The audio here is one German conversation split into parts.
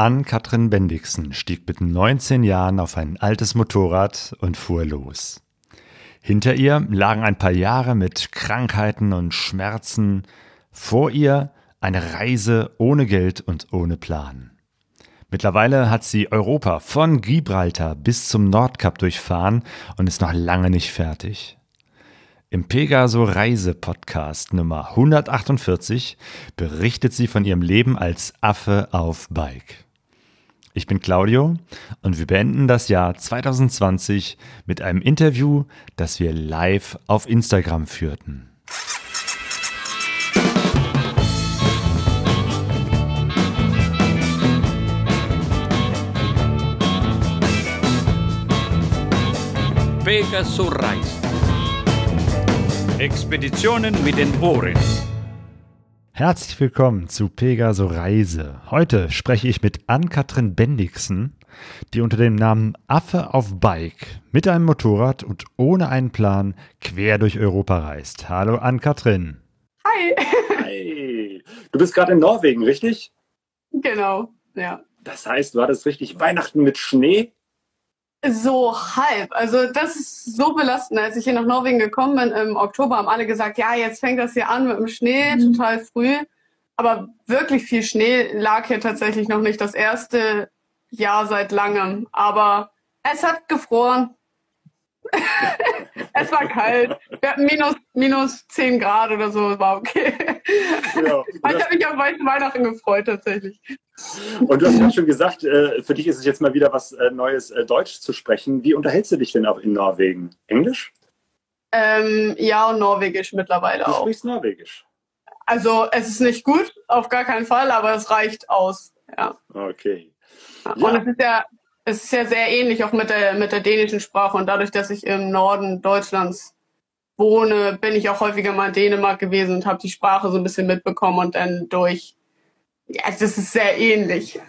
Ann-Kathrin Bendixen stieg mit 19 Jahren auf ein altes Motorrad und fuhr los. Hinter ihr lagen ein paar Jahre mit Krankheiten und Schmerzen, vor ihr eine Reise ohne Geld und ohne Plan. Mittlerweile hat sie Europa von Gibraltar bis zum Nordkap durchfahren und ist noch lange nicht fertig. Im Pegaso Reise Podcast Nummer 148 berichtet sie von ihrem Leben als Affe auf Bike. Ich bin Claudio und wir beenden das Jahr 2020 mit einem Interview, das wir live auf Instagram führten. Pegaso Reise. Expeditionen mit den Ohren. Herzlich willkommen zu Pegaso Reise. Heute spreche ich mit Ann-Kathrin Bendixen, die unter dem Namen Affe auf Bike mit einem Motorrad und ohne einen Plan quer durch Europa reist. Hallo Ann-Kathrin. Hi. Hi. Du bist gerade in Norwegen, richtig? Genau, ja. Das heißt, war das richtig Weihnachten mit Schnee? So halb. Also das ist so belastend. Als ich hier nach Norwegen gekommen bin im Oktober, haben alle gesagt, ja, jetzt fängt das hier an mit dem Schnee, mhm. total früh. Aber wirklich viel Schnee lag hier tatsächlich noch nicht. Das erste Jahr seit langem. Aber es hat gefroren. es war kalt. Wir hatten minus, minus 10 Grad oder so, war okay. Ja, ich habe mich auf Weihnachten gefreut tatsächlich. Und du hast ja schon gesagt, äh, für dich ist es jetzt mal wieder was äh, Neues, äh, Deutsch zu sprechen. Wie unterhältst du dich denn auch in Norwegen? Englisch? Ähm, ja, und Norwegisch mittlerweile du auch. Du sprichst Norwegisch? Also es ist nicht gut, auf gar keinen Fall, aber es reicht aus. Ja. Okay. Ja. Und es ist ja, es ist ja sehr ähnlich auch mit der, mit der dänischen Sprache. Und dadurch, dass ich im Norden Deutschlands wohne, bin ich auch häufiger mal in Dänemark gewesen und habe die Sprache so ein bisschen mitbekommen und dann durch ja, das ist sehr ähnlich.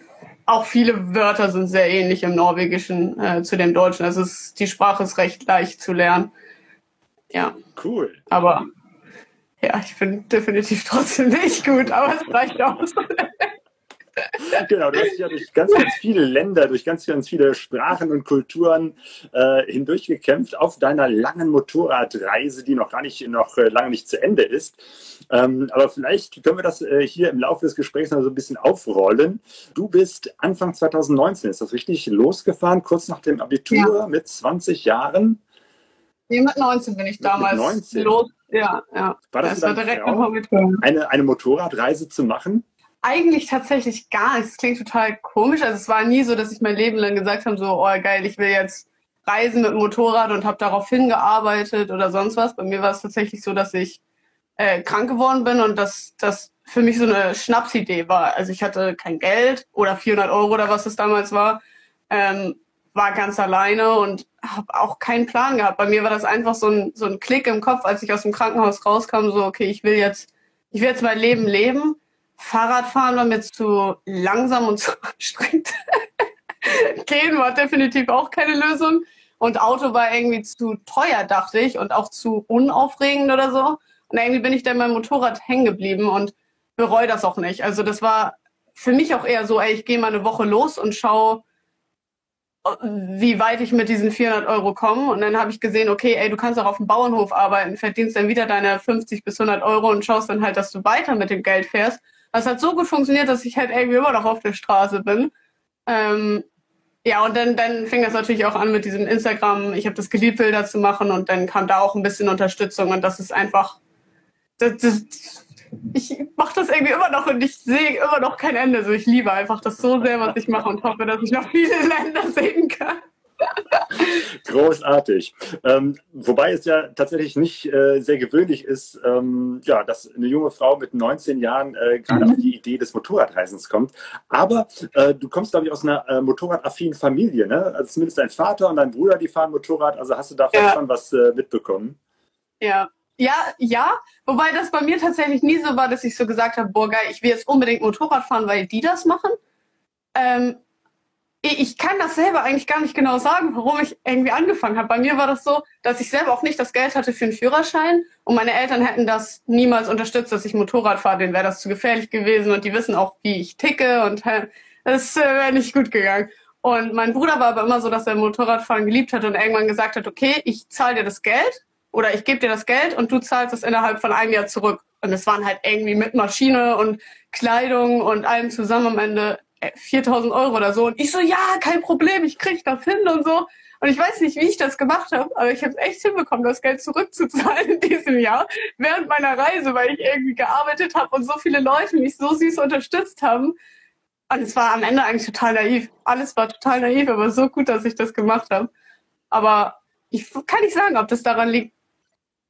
Auch viele Wörter sind sehr ähnlich im Norwegischen äh, zu dem Deutschen. Also ist, die Sprache ist recht leicht zu lernen. Ja. Cool. Aber ja, ich bin definitiv trotzdem nicht gut, aber es reicht aus. Genau, du hast dich ja durch ganz, ganz viele Länder, durch ganz, ganz viele Sprachen und Kulturen äh, hindurchgekämpft auf deiner langen Motorradreise, die noch gar nicht, noch äh, lange nicht zu Ende ist. Ähm, aber vielleicht können wir das äh, hier im Laufe des Gesprächs noch so ein bisschen aufrollen. Du bist Anfang 2019, ist das richtig, losgefahren, kurz nach dem Abitur ja. mit 20 Jahren? Nee, mit 19 bin ich damals 19. los. Ja, ja. War das, das war direkt Traum, eine, eine Motorradreise zu machen? Eigentlich tatsächlich gar nicht. Das klingt total komisch. Also es war nie so, dass ich mein Leben lang gesagt habe, so, oh geil, ich will jetzt reisen mit dem Motorrad und habe darauf hingearbeitet oder sonst was. Bei mir war es tatsächlich so, dass ich äh, krank geworden bin und dass das für mich so eine Schnapsidee war. Also ich hatte kein Geld oder 400 Euro oder was es damals war, ähm, war ganz alleine und habe auch keinen Plan gehabt. Bei mir war das einfach so ein, so ein Klick im Kopf, als ich aus dem Krankenhaus rauskam, so okay, ich will jetzt, ich will jetzt mein Leben leben Fahrradfahren war mir zu langsam und zu anstrengend. Gehen war definitiv auch keine Lösung. Und Auto war irgendwie zu teuer, dachte ich, und auch zu unaufregend oder so. Und irgendwie bin ich dann beim Motorrad hängen geblieben und bereue das auch nicht. Also das war für mich auch eher so, ey, ich gehe mal eine Woche los und schaue, wie weit ich mit diesen 400 Euro komme. Und dann habe ich gesehen, okay, ey, du kannst auch auf dem Bauernhof arbeiten, verdienst dann wieder deine 50 bis 100 Euro und schaust dann halt, dass du weiter mit dem Geld fährst. Das hat so gut funktioniert, dass ich halt irgendwie immer noch auf der Straße bin. Ähm, ja, und dann, dann fing das natürlich auch an mit diesem Instagram. Ich habe das geliebt, Bilder zu machen und dann kam da auch ein bisschen Unterstützung und das ist einfach, das, das, ich mache das irgendwie immer noch und ich sehe immer noch kein Ende. So, ich liebe einfach das so sehr, was ich mache und hoffe, dass ich noch viele Länder sehen kann. Großartig. Ähm, wobei es ja tatsächlich nicht äh, sehr gewöhnlich ist, ähm, ja, dass eine junge Frau mit 19 Jahren äh, gerade auf die Idee des Motorradreisens kommt. Aber äh, du kommst, glaube ich, aus einer äh, motorradaffinen Familie, ne? Also zumindest dein Vater und dein Bruder, die fahren Motorrad. Also hast du davon ja. schon was äh, mitbekommen? Ja, ja, ja. Wobei das bei mir tatsächlich nie so war, dass ich so gesagt habe, boah, geil, ich will jetzt unbedingt Motorrad fahren, weil die das machen. Ähm, ich kann das selber eigentlich gar nicht genau sagen, warum ich irgendwie angefangen habe. Bei mir war das so, dass ich selber auch nicht das Geld hatte für einen Führerschein und meine Eltern hätten das niemals unterstützt, dass ich Motorrad fahre. Denen wäre das zu gefährlich gewesen und die wissen auch, wie ich ticke und Das äh, wäre nicht gut gegangen. Und mein Bruder war aber immer so, dass er Motorradfahren geliebt hat und irgendwann gesagt hat, okay, ich zahle dir das Geld oder ich gebe dir das Geld und du zahlst es innerhalb von einem Jahr zurück. Und es waren halt irgendwie mit Maschine und Kleidung und allem zusammen am Ende 4000 äh, Euro oder so. Und ich so, ja, kein Problem, ich krieg das hin und so. Und ich weiß nicht, wie ich das gemacht habe, aber ich habe echt hinbekommen, das Geld zurückzuzahlen in diesem Jahr während meiner Reise, weil ich irgendwie gearbeitet habe und so viele Leute mich so süß unterstützt haben. Und es war am Ende eigentlich total naiv. Alles war total naiv, aber so gut, dass ich das gemacht habe. Aber ich kann nicht sagen, ob das daran liegt,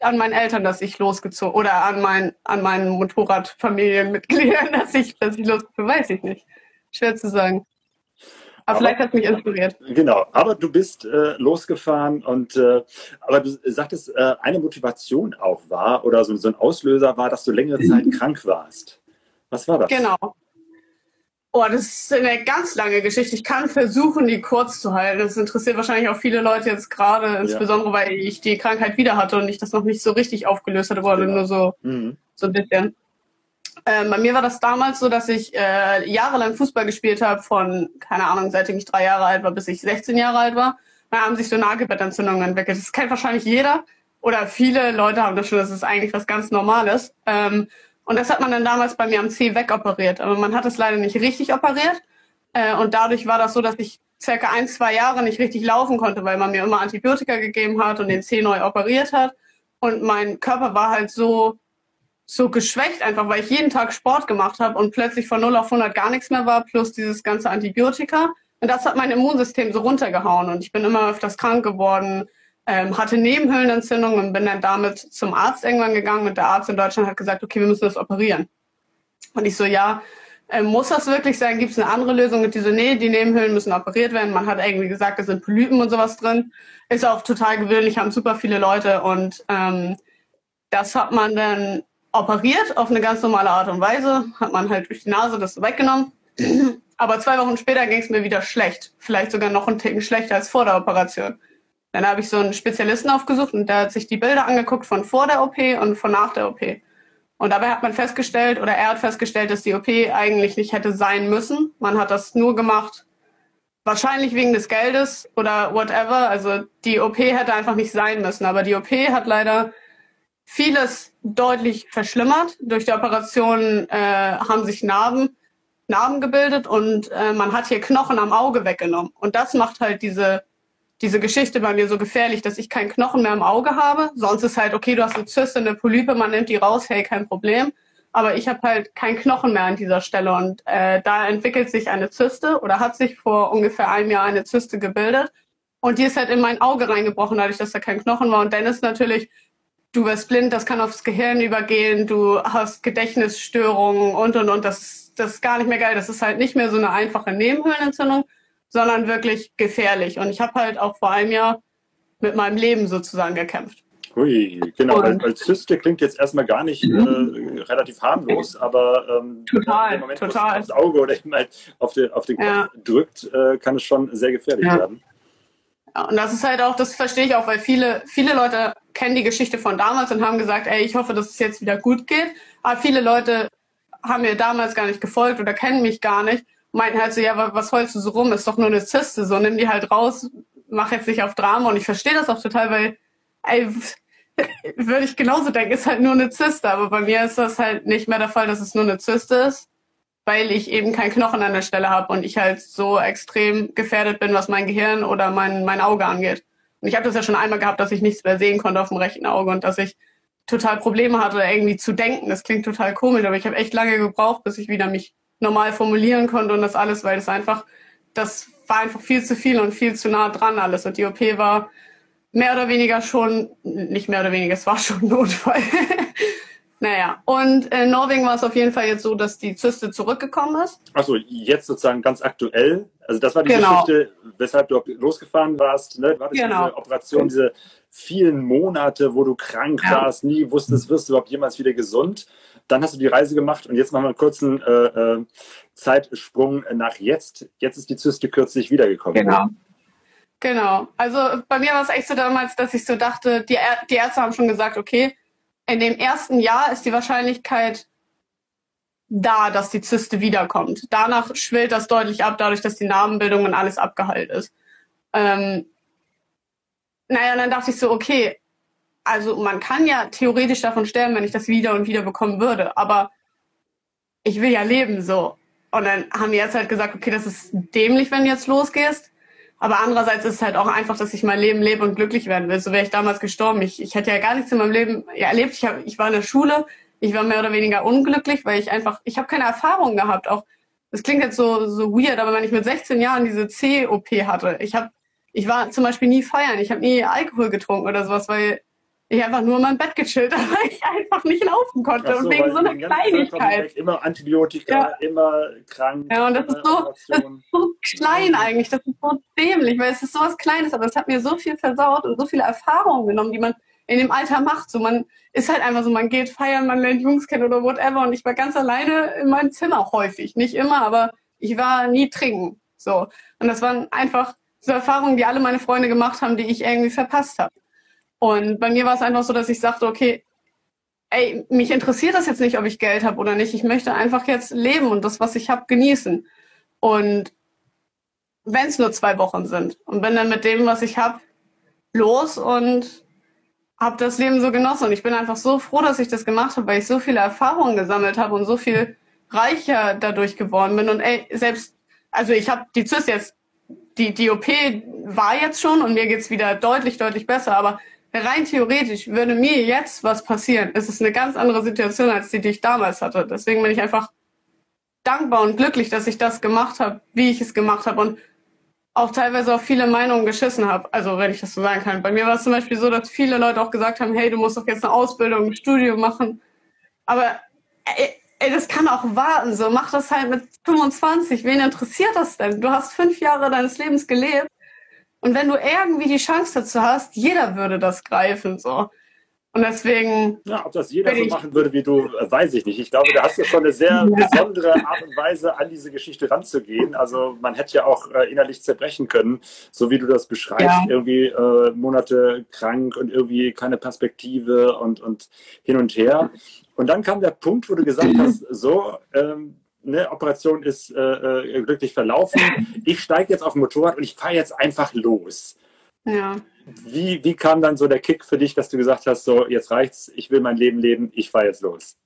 an meinen Eltern, dass ich losgezogen oder an, mein, an meinen Motorradfamilienmitgliedern, dass ich, dass ich losgezogen weiß ich nicht. Schwer zu sagen. Aber, aber vielleicht hat mich inspiriert. Genau, aber du bist äh, losgefahren und äh, aber du sagtest, äh, eine Motivation auch war oder so, so ein Auslöser war, dass du längere Zeit krank warst. Was war das? Genau. Oh, das ist eine ganz lange Geschichte. Ich kann versuchen, die kurz zu halten. Das interessiert wahrscheinlich auch viele Leute jetzt gerade, insbesondere ja. weil ich die Krankheit wieder hatte und ich das noch nicht so richtig aufgelöst hatte, wurde nur so, mhm. so ein bisschen. Ähm, bei mir war das damals so, dass ich äh, jahrelang Fußball gespielt habe, von, keine Ahnung, seitdem ich drei Jahre alt war, bis ich 16 Jahre alt war. Da haben sich so Nagelbettentzündungen entwickelt. Das kennt wahrscheinlich jeder oder viele Leute haben das schon, das ist eigentlich was ganz Normales. Ähm, und das hat man dann damals bei mir am C wegoperiert. Aber man hat es leider nicht richtig operiert. Äh, und dadurch war das so, dass ich circa ein, zwei Jahre nicht richtig laufen konnte, weil man mir immer Antibiotika gegeben hat und den C neu operiert hat. Und mein Körper war halt so, so geschwächt, einfach weil ich jeden Tag Sport gemacht habe und plötzlich von 0 auf 100 gar nichts mehr war, plus dieses ganze Antibiotika. Und das hat mein Immunsystem so runtergehauen und ich bin immer öfters krank geworden, ähm, hatte Nebenhöhlenentzündung und bin dann damit zum Arzt irgendwann gegangen und der Arzt in Deutschland hat gesagt, okay, wir müssen das operieren. Und ich so, ja, äh, muss das wirklich sein? Gibt es eine andere Lösung? Und die so, nee, die Nebenhöhlen müssen operiert werden. Man hat irgendwie gesagt, da sind Polypen und sowas drin. Ist auch total gewöhnlich, haben super viele Leute und ähm, das hat man dann operiert auf eine ganz normale Art und Weise, hat man halt durch die Nase das weggenommen. Aber zwei Wochen später ging es mir wieder schlecht. Vielleicht sogar noch einen Ticken schlechter als vor der Operation. Dann habe ich so einen Spezialisten aufgesucht und der hat sich die Bilder angeguckt von vor der OP und von nach der OP. Und dabei hat man festgestellt, oder er hat festgestellt, dass die OP eigentlich nicht hätte sein müssen. Man hat das nur gemacht, wahrscheinlich wegen des Geldes oder whatever. Also die OP hätte einfach nicht sein müssen. Aber die OP hat leider vieles deutlich verschlimmert. Durch die Operation äh, haben sich Narben, Narben gebildet und äh, man hat hier Knochen am Auge weggenommen. Und das macht halt diese diese Geschichte bei mir so gefährlich, dass ich keinen Knochen mehr im Auge habe. Sonst ist halt, okay, du hast eine Zyste, eine Polype, man nimmt die raus, hey, kein Problem. Aber ich habe halt keinen Knochen mehr an dieser Stelle. Und äh, da entwickelt sich eine Zyste oder hat sich vor ungefähr einem Jahr eine Zyste gebildet. Und die ist halt in mein Auge reingebrochen, dadurch, dass da kein Knochen war. Und dann ist natürlich, du wirst blind, das kann aufs Gehirn übergehen, du hast Gedächtnisstörungen und, und, und. Das, das ist gar nicht mehr geil. Das ist halt nicht mehr so eine einfache Nebenhöhlenentzündung, sondern wirklich gefährlich. Und ich habe halt auch vor einem Jahr mit meinem Leben sozusagen gekämpft. Ui, genau, und, weil, weil Zyste klingt jetzt erstmal gar nicht mhm. äh, relativ harmlos, aber ähm, total, Moment, total. aufs Auge oder eben halt auf den, auf den Kopf ja. drückt, äh, kann es schon sehr gefährlich ja. werden. Und das ist halt auch, das verstehe ich auch, weil viele, viele Leute kennen die Geschichte von damals und haben gesagt, ey, ich hoffe, dass es jetzt wieder gut geht. Aber viele Leute haben mir damals gar nicht gefolgt oder kennen mich gar nicht meinten halt so, ja, was heulst du so rum? Ist doch nur eine Zyste, so nimm die halt raus, mach jetzt nicht auf Drama. Und ich verstehe das auch total, weil, ey, würde ich genauso denken, ist halt nur eine Zyste. Aber bei mir ist das halt nicht mehr der Fall, dass es nur eine Zyste ist, weil ich eben keinen Knochen an der Stelle habe und ich halt so extrem gefährdet bin, was mein Gehirn oder mein, mein Auge angeht. Und ich habe das ja schon einmal gehabt, dass ich nichts mehr sehen konnte auf dem rechten Auge und dass ich total Probleme hatte, irgendwie zu denken. Das klingt total komisch, aber ich habe echt lange gebraucht, bis ich wieder mich normal formulieren konnte und das alles, weil das einfach, das war einfach viel zu viel und viel zu nah dran alles. Und die OP war mehr oder weniger schon, nicht mehr oder weniger, es war schon Notfall. Naja, und in Norwegen war es auf jeden Fall jetzt so, dass die Zyste zurückgekommen ist. Achso, jetzt sozusagen ganz aktuell. Also das war die genau. Geschichte, weshalb du losgefahren warst. Ne? War das genau. diese Operation, diese vielen Monate, wo du krank ja. warst, nie wusstest, wirst du überhaupt jemals wieder gesund. Dann hast du die Reise gemacht und jetzt machen wir einen kurzen äh, äh, Zeitsprung nach jetzt. Jetzt ist die Zyste kürzlich wiedergekommen. Genau. Genau. Also bei mir war es echt so damals, dass ich so dachte, die, die Ärzte haben schon gesagt, okay, in dem ersten Jahr ist die Wahrscheinlichkeit da, dass die Zyste wiederkommt. Danach schwillt das deutlich ab, dadurch, dass die Narbenbildung und alles abgeheilt ist. Ähm, naja, dann dachte ich so, okay, also man kann ja theoretisch davon sterben, wenn ich das wieder und wieder bekommen würde, aber ich will ja leben so. Und dann haben wir jetzt halt gesagt, okay, das ist dämlich, wenn du jetzt losgehst. Aber andererseits ist es halt auch einfach, dass ich mein Leben lebe und glücklich werden will. So wäre ich damals gestorben. Ich, ich hätte ja gar nichts in meinem Leben erlebt. Ich, hab, ich war in der Schule, ich war mehr oder weniger unglücklich, weil ich einfach, ich habe keine Erfahrung gehabt. Auch das klingt jetzt so so weird, aber wenn ich mit 16 Jahren diese C-OP hatte, ich habe, ich war zum Beispiel nie feiern, ich habe nie Alkohol getrunken oder sowas, weil ich einfach nur in meinem Bett gechillt, weil ich einfach nicht laufen konnte. So, und wegen so einer Kleinigkeit. Immer Antibiotika, ja. immer krank. Ja, und das ist, so, das ist so klein eigentlich. Das ist so dämlich, weil es ist so was Kleines, aber es hat mir so viel versaut und so viele Erfahrungen genommen, die man in dem Alter macht. So, man ist halt einfach so, man geht feiern, man lernt Jungs kennen oder whatever. Und ich war ganz alleine in meinem Zimmer häufig. Nicht immer, aber ich war nie trinken. So. Und das waren einfach so Erfahrungen, die alle meine Freunde gemacht haben, die ich irgendwie verpasst habe. Und bei mir war es einfach so, dass ich sagte, okay, ey, mich interessiert das jetzt nicht, ob ich Geld habe oder nicht. Ich möchte einfach jetzt leben und das, was ich habe, genießen. Und wenn es nur zwei Wochen sind und bin dann mit dem, was ich habe, los und habe das Leben so genossen. Und ich bin einfach so froh, dass ich das gemacht habe, weil ich so viele Erfahrungen gesammelt habe und so viel reicher dadurch geworden bin. Und ey, selbst, also ich habe die Zyst jetzt, die, die OP war jetzt schon und mir geht's wieder deutlich, deutlich besser, aber rein theoretisch würde mir jetzt was passieren, es ist eine ganz andere Situation als die, die ich damals hatte. Deswegen bin ich einfach dankbar und glücklich, dass ich das gemacht habe, wie ich es gemacht habe und auch teilweise auf viele Meinungen geschissen habe. Also wenn ich das so sagen kann. Bei mir war es zum Beispiel so, dass viele Leute auch gesagt haben, hey, du musst doch jetzt eine Ausbildung, ein Studium machen. Aber ey, ey, das kann auch warten. So, mach das halt mit 25. Wen interessiert das denn? Du hast fünf Jahre deines Lebens gelebt und wenn du irgendwie die Chance dazu hast, jeder würde das greifen, so. Und deswegen. Ja, ob das jeder so machen würde wie du, äh, weiß ich nicht. Ich glaube, da hast du schon eine sehr ja. besondere Art und Weise, an diese Geschichte ranzugehen. Also man hätte ja auch äh, innerlich zerbrechen können, so wie du das beschreibst, ja. irgendwie äh, Monate krank und irgendwie keine Perspektive und, und hin und her. Und dann kam der Punkt, wo du gesagt hast, so, ähm, ne, Operation ist äh, äh, glücklich verlaufen. Ich steige jetzt auf ein Motorrad und ich fahre jetzt einfach los. Ja. Wie, wie kam dann so der Kick für dich, dass du gesagt hast, so jetzt reicht's, ich will mein Leben leben, ich fahre jetzt los?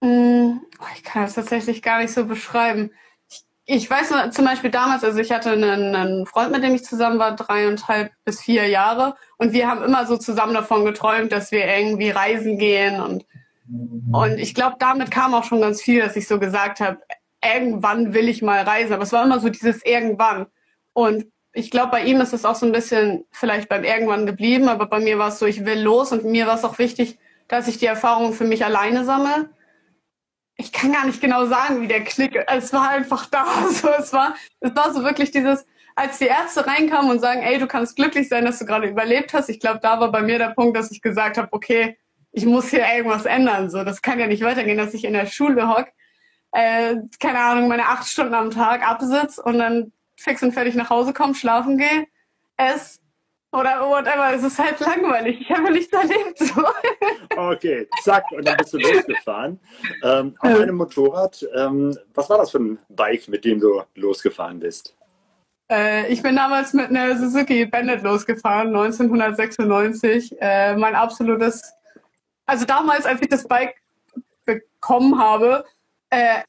Mm, oh, ich kann das tatsächlich gar nicht so beschreiben. Ich, ich weiß nur, zum Beispiel damals, also ich hatte einen, einen Freund, mit dem ich zusammen war, dreieinhalb bis vier Jahre. Und wir haben immer so zusammen davon geträumt, dass wir irgendwie reisen gehen und und ich glaube, damit kam auch schon ganz viel, dass ich so gesagt habe, irgendwann will ich mal reisen. Aber es war immer so dieses irgendwann. Und ich glaube, bei ihm ist es auch so ein bisschen vielleicht beim irgendwann geblieben, aber bei mir war es so, ich will los und mir war es auch wichtig, dass ich die Erfahrung für mich alleine sammle. Ich kann gar nicht genau sagen, wie der Klick, es war einfach da. So, es war, es war so wirklich dieses, als die Ärzte reinkamen und sagen, ey, du kannst glücklich sein, dass du gerade überlebt hast. Ich glaube, da war bei mir der Punkt, dass ich gesagt habe, okay, ich muss hier irgendwas ändern. So, das kann ja nicht weitergehen, dass ich in der Schule hock, äh, keine Ahnung, meine acht Stunden am Tag absitz und dann fix und fertig nach Hause komme, schlafen gehe, ess oder whatever. Es ist halt langweilig. Ich habe nicht erlebt. So. Okay, zack, und dann bist du losgefahren. Ähm, auf einem Motorrad. Ähm, was war das für ein Bike, mit dem du losgefahren bist? Äh, ich bin damals mit einer Suzuki Bandit losgefahren, 1996. Äh, mein absolutes also damals, als ich das Bike bekommen habe, äh,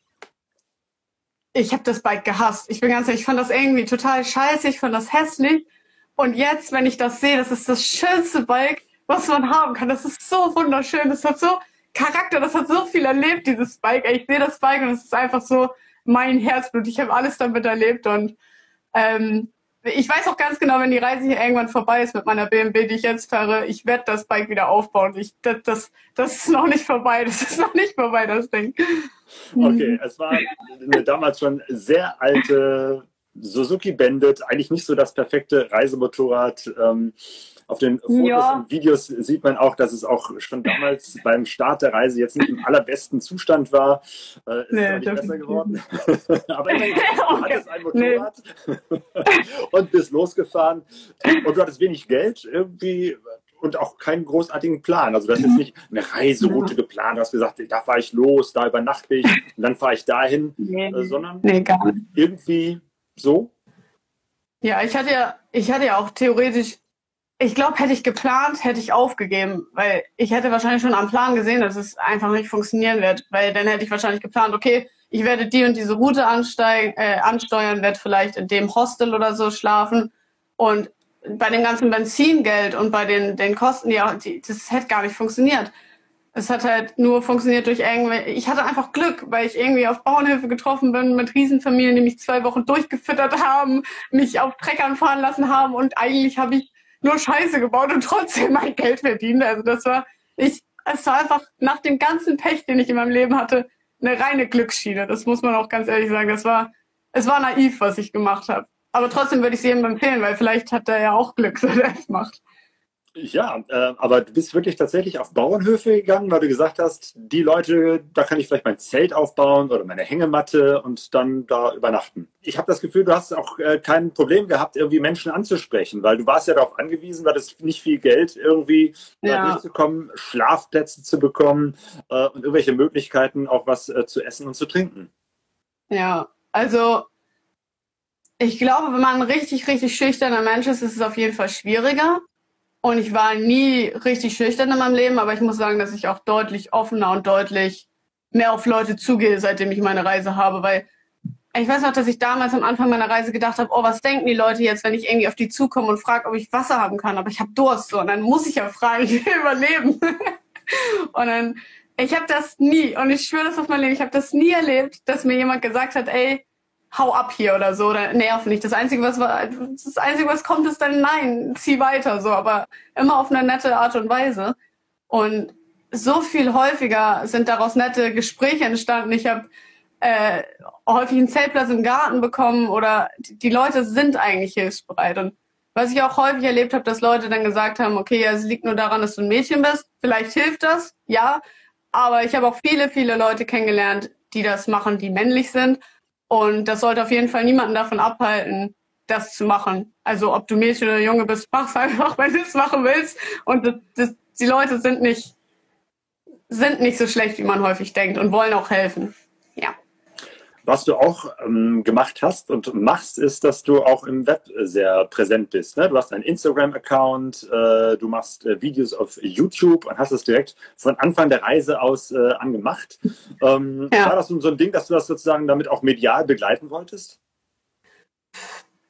ich habe das Bike gehasst. Ich bin ganz ehrlich, ich fand das irgendwie total scheiße, ich fand das hässlich. Und jetzt, wenn ich das sehe, das ist das schönste Bike, was man haben kann. Das ist so wunderschön, das hat so Charakter, das hat so viel erlebt, dieses Bike. Ich sehe das Bike und es ist einfach so mein Herzblut. Ich habe alles damit erlebt und ähm, ich weiß auch ganz genau, wenn die Reise hier irgendwann vorbei ist mit meiner BMW, die ich jetzt fahre, ich werde das Bike wieder aufbauen. Ich, das, das, das ist noch nicht vorbei. Das ist noch nicht vorbei, das Ding. Okay, es war eine damals schon sehr alte Suzuki Bandit, eigentlich nicht so das perfekte Reisemotorrad. Ähm, auf den Fotos ja. und Videos sieht man auch, dass es auch schon damals beim Start der Reise jetzt nicht im allerbesten Zustand war. Äh, ist nee, nicht besser geworden. Aber immerhin, du hattest ein Motorrad nee. und bist losgefahren. Und du hattest wenig Geld irgendwie. und auch keinen großartigen Plan. Also du hast jetzt nicht eine Reiseroute geplant, du hast gesagt, da fahre ich los, da übernachte ich und dann fahre ich dahin, nee, äh, sondern nee, irgendwie so. Ja, ich hatte ja, ich hatte ja auch theoretisch, ich glaube, hätte ich geplant, hätte ich aufgegeben, weil ich hätte wahrscheinlich schon am Plan gesehen, dass es einfach nicht funktionieren wird, weil dann hätte ich wahrscheinlich geplant, okay, ich werde die und diese Route ansteigen, äh, ansteuern, werde vielleicht in dem Hostel oder so schlafen und bei dem ganzen Benzingeld und bei den, den Kosten, ja, die, das hätte gar nicht funktioniert. Es hat halt nur funktioniert durch irgendwie, ich hatte einfach Glück, weil ich irgendwie auf Bauernhöfe getroffen bin mit Riesenfamilien, die mich zwei Wochen durchgefüttert haben, mich auf Treckern fahren lassen haben und eigentlich habe ich nur Scheiße gebaut und trotzdem mein Geld verdient. Also das war, ich, es war einfach nach dem ganzen Pech, den ich in meinem Leben hatte, eine reine Glücksschiene. Das muss man auch ganz ehrlich sagen. Das war, es war naiv, was ich gemacht habe. Aber trotzdem würde ich es jedem empfehlen, weil vielleicht hat er ja auch Glück, dass er es macht. Ja, äh, aber du bist wirklich tatsächlich auf Bauernhöfe gegangen, weil du gesagt hast, die Leute, da kann ich vielleicht mein Zelt aufbauen oder meine Hängematte und dann da übernachten. Ich habe das Gefühl, du hast auch äh, kein Problem gehabt, irgendwie Menschen anzusprechen, weil du warst ja darauf angewiesen, weil es nicht viel Geld irgendwie ja. durchzukommen, Schlafplätze zu bekommen äh, und irgendwelche Möglichkeiten, auch was äh, zu essen und zu trinken. Ja, also ich glaube, wenn man ein richtig, richtig schüchterner Mensch ist, ist es auf jeden Fall schwieriger. Und ich war nie richtig schüchtern in meinem Leben, aber ich muss sagen, dass ich auch deutlich offener und deutlich mehr auf Leute zugehe, seitdem ich meine Reise habe, weil ich weiß noch, dass ich damals am Anfang meiner Reise gedacht habe, oh, was denken die Leute jetzt, wenn ich irgendwie auf die zukomme und frage, ob ich Wasser haben kann, aber ich habe Durst so und dann muss ich ja fragen, ich will überleben. und dann ich habe das nie und ich schwöre das auf mein Leben, ich habe das nie erlebt, dass mir jemand gesagt hat, ey, hau ab hier oder so oder nerv nicht. Das Einzige, was das Einzige, was kommt, ist dann nein, zieh weiter so, aber immer auf eine nette Art und Weise. Und so viel häufiger sind daraus nette Gespräche entstanden. Ich habe äh, häufig einen Zeltplatz im Garten bekommen oder die Leute sind eigentlich hilfsbereit. Und was ich auch häufig erlebt habe, dass Leute dann gesagt haben, okay, ja, es liegt nur daran, dass du ein Mädchen bist. Vielleicht hilft das, ja. Aber ich habe auch viele, viele Leute kennengelernt, die das machen, die männlich sind und das sollte auf jeden Fall niemanden davon abhalten, das zu machen. Also ob du Mädchen oder Junge bist, mach's einfach, wenn du es machen willst. Und das, das, die Leute sind nicht, sind nicht so schlecht, wie man häufig denkt und wollen auch helfen. Was du auch ähm, gemacht hast und machst, ist, dass du auch im Web sehr präsent bist. Ne? Du hast einen Instagram-Account, äh, du machst äh, Videos auf YouTube und hast es direkt von Anfang der Reise aus äh, angemacht. Ähm, ja. War das so ein Ding, dass du das sozusagen damit auch medial begleiten wolltest?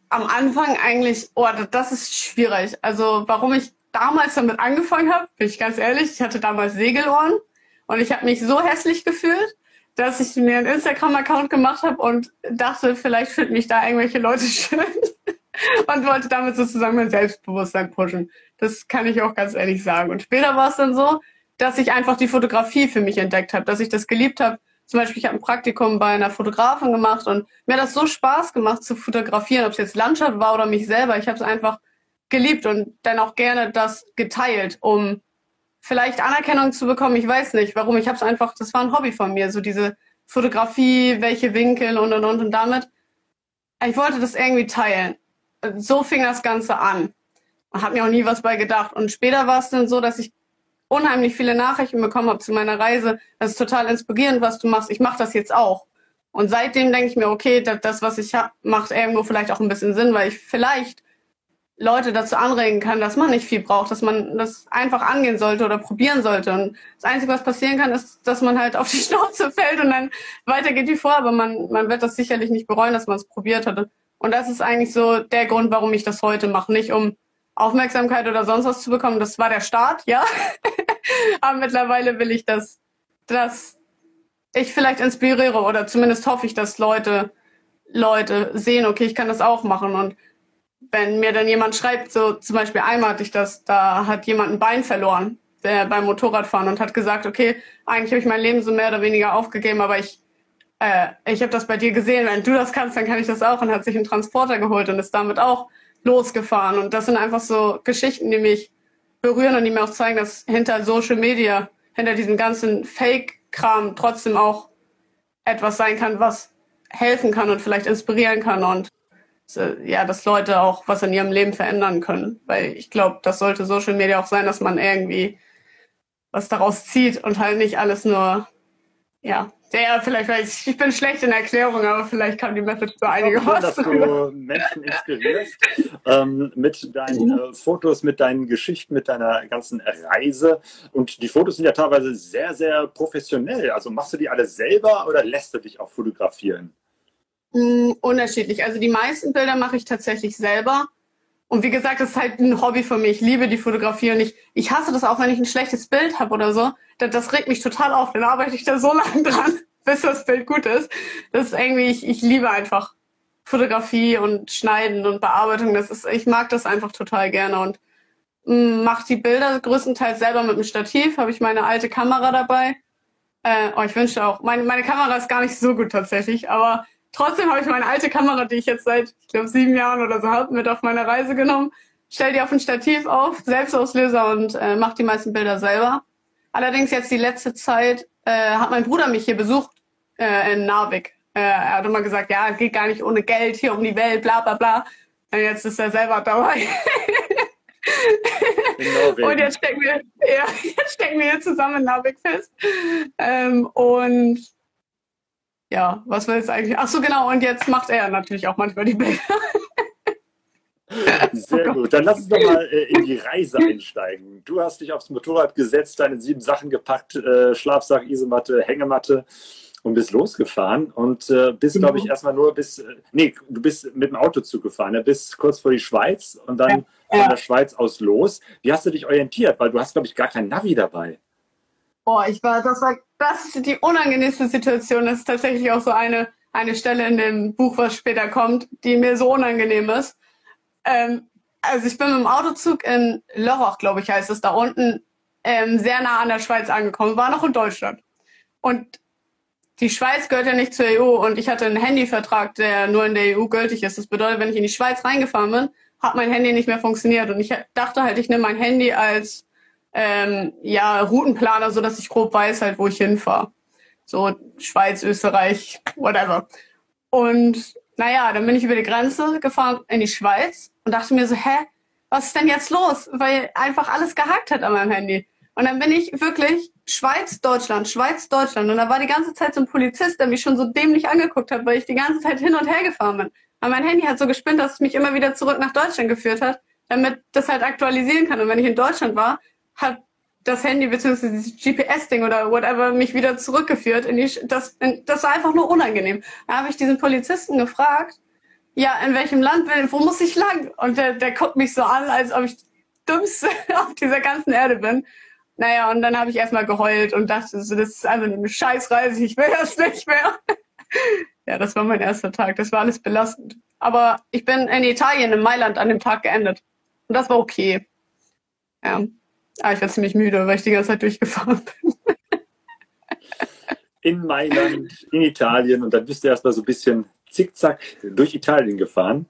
Am Anfang eigentlich, oh, das ist schwierig. Also warum ich damals damit angefangen habe, bin ich ganz ehrlich, ich hatte damals Segelohren und ich habe mich so hässlich gefühlt dass ich mir einen Instagram-Account gemacht habe und dachte, vielleicht finden mich da irgendwelche Leute schön und wollte damit sozusagen mein Selbstbewusstsein pushen. Das kann ich auch ganz ehrlich sagen. Und später war es dann so, dass ich einfach die Fotografie für mich entdeckt habe, dass ich das geliebt habe. Zum Beispiel, ich habe ein Praktikum bei einer Fotografin gemacht und mir hat das so Spaß gemacht zu fotografieren, ob es jetzt Landschaft war oder mich selber. Ich habe es einfach geliebt und dann auch gerne das geteilt, um vielleicht Anerkennung zu bekommen. Ich weiß nicht, warum. Ich habe es einfach, das war ein Hobby von mir, so diese Fotografie, welche Winkel und und und und damit. Ich wollte das irgendwie teilen. So fing das Ganze an. Hat mir auch nie was bei gedacht. Und später war es dann so, dass ich unheimlich viele Nachrichten bekommen habe zu meiner Reise. Das ist total inspirierend, was du machst. Ich mache das jetzt auch. Und seitdem denke ich mir, okay, das, was ich macht irgendwo vielleicht auch ein bisschen Sinn, weil ich vielleicht Leute dazu anregen kann, dass man nicht viel braucht, dass man das einfach angehen sollte oder probieren sollte. Und das Einzige, was passieren kann, ist, dass man halt auf die Schnauze fällt und dann weitergeht wie vor. Aber man, man wird das sicherlich nicht bereuen, dass man es probiert hatte. Und das ist eigentlich so der Grund, warum ich das heute mache. Nicht um Aufmerksamkeit oder sonst was zu bekommen. Das war der Start, ja. Aber mittlerweile will ich, dass, dass ich vielleicht inspiriere oder zumindest hoffe ich, dass Leute, Leute sehen, okay, ich kann das auch machen und wenn mir dann jemand schreibt, so zum Beispiel einmal hatte ich das, da hat jemand ein Bein verloren der beim Motorradfahren und hat gesagt, okay, eigentlich habe ich mein Leben so mehr oder weniger aufgegeben, aber ich äh, ich habe das bei dir gesehen, wenn du das kannst, dann kann ich das auch und hat sich einen Transporter geholt und ist damit auch losgefahren. Und das sind einfach so Geschichten, die mich berühren und die mir auch zeigen, dass hinter Social Media, hinter diesem ganzen Fake-Kram trotzdem auch etwas sein kann, was helfen kann und vielleicht inspirieren kann. Und ja, dass Leute auch was in ihrem Leben verändern können. Weil ich glaube, das sollte Social Media auch sein, dass man irgendwie was daraus zieht und halt nicht alles nur, ja, der vielleicht, weil ich, ich bin schlecht in Erklärung, aber vielleicht kann die Message so einige ich was. dass du Menschen inspirierst ähm, mit deinen mhm. äh, Fotos, mit deinen Geschichten, mit deiner ganzen Reise. Und die Fotos sind ja teilweise sehr, sehr professionell. Also machst du die alle selber oder lässt du dich auch fotografieren? Mm, unterschiedlich. Also die meisten Bilder mache ich tatsächlich selber. Und wie gesagt, das ist halt ein Hobby für mich. Ich liebe die Fotografie und ich, ich hasse das auch, wenn ich ein schlechtes Bild habe oder so. Das, das regt mich total auf. Dann arbeite ich da so lange dran, bis das Bild gut ist. Das ist irgendwie, ich, ich liebe einfach Fotografie und Schneiden und Bearbeitung. Das ist, ich mag das einfach total gerne und mm, mache die Bilder größtenteils selber mit dem Stativ. Habe ich meine alte Kamera dabei. Äh, oh, ich wünschte auch. Meine, meine Kamera ist gar nicht so gut tatsächlich, aber Trotzdem habe ich meine alte Kamera, die ich jetzt seit, ich glaube, sieben Jahren oder so habe, mit auf meine Reise genommen. Stell die auf ein Stativ auf, Selbstauslöser und äh, mache die meisten Bilder selber. Allerdings jetzt die letzte Zeit äh, hat mein Bruder mich hier besucht äh, in Narvik. Äh, er hat immer gesagt, ja, geht gar nicht ohne Geld hier um die Welt, bla bla bla. Und jetzt ist er selber dabei. und jetzt stecken wir, ja, jetzt stecken wir hier zusammen in Narvik fest. Ähm, und ja, was war jetzt eigentlich? Ach so, genau. Und jetzt macht er natürlich auch manchmal die Bilder. Sehr oh gut. Dann lass uns doch mal äh, in die Reise einsteigen. Du hast dich aufs Motorrad gesetzt, deine sieben Sachen gepackt, äh, Schlafsack, Isomatte, Hängematte und bist losgefahren und äh, bist, glaube ich, mhm. erstmal nur bis, äh, nee, du bist mit dem Autozug gefahren, ne? bis kurz vor die Schweiz und dann ja. von der Schweiz aus los. Wie hast du dich orientiert? Weil du hast, glaube ich, gar kein Navi dabei. Boah, ich war, das war, das ist die unangenehmste Situation. Das ist tatsächlich auch so eine, eine Stelle in dem Buch, was später kommt, die mir so unangenehm ist. Ähm, also ich bin mit dem Autozug in Lörrach, glaube ich, heißt es, da unten ähm, sehr nah an der Schweiz angekommen, war noch in Deutschland. Und die Schweiz gehört ja nicht zur EU und ich hatte einen Handyvertrag, der nur in der EU gültig ist. Das bedeutet, wenn ich in die Schweiz reingefahren bin, hat mein Handy nicht mehr funktioniert. Und ich dachte halt, ich nehme mein Handy als ähm, ja, Routenplaner, so dass ich grob weiß halt, wo ich hinfahre. So Schweiz, Österreich, whatever. Und naja, dann bin ich über die Grenze gefahren in die Schweiz und dachte mir so, hä, was ist denn jetzt los? Weil einfach alles gehakt hat an meinem Handy. Und dann bin ich wirklich Schweiz, Deutschland, Schweiz, Deutschland. Und da war die ganze Zeit so ein Polizist, der mich schon so dämlich angeguckt hat, weil ich die ganze Zeit hin und her gefahren bin. Aber mein Handy hat so gespinnt, dass es mich immer wieder zurück nach Deutschland geführt hat, damit das halt aktualisieren kann. Und wenn ich in Deutschland war, hat das Handy bzw. dieses GPS-Ding oder whatever mich wieder zurückgeführt. In die, das, in, das war einfach nur unangenehm. Da habe ich diesen Polizisten gefragt, ja, in welchem Land will, wo muss ich lang? Und der, der guckt mich so an, als ob ich dümmste auf dieser ganzen Erde bin. Naja, und dann habe ich erstmal geheult und dachte, so, das ist einfach eine Scheißreise, ich will das nicht mehr. ja, das war mein erster Tag. Das war alles belastend. Aber ich bin in Italien, in Mailand, an dem Tag geendet. Und das war okay. Ja. Ah, ich war ziemlich müde, weil ich die ganze Zeit durchgefahren bin. in Mailand, in Italien und dann bist du erstmal so ein bisschen zickzack durch Italien gefahren.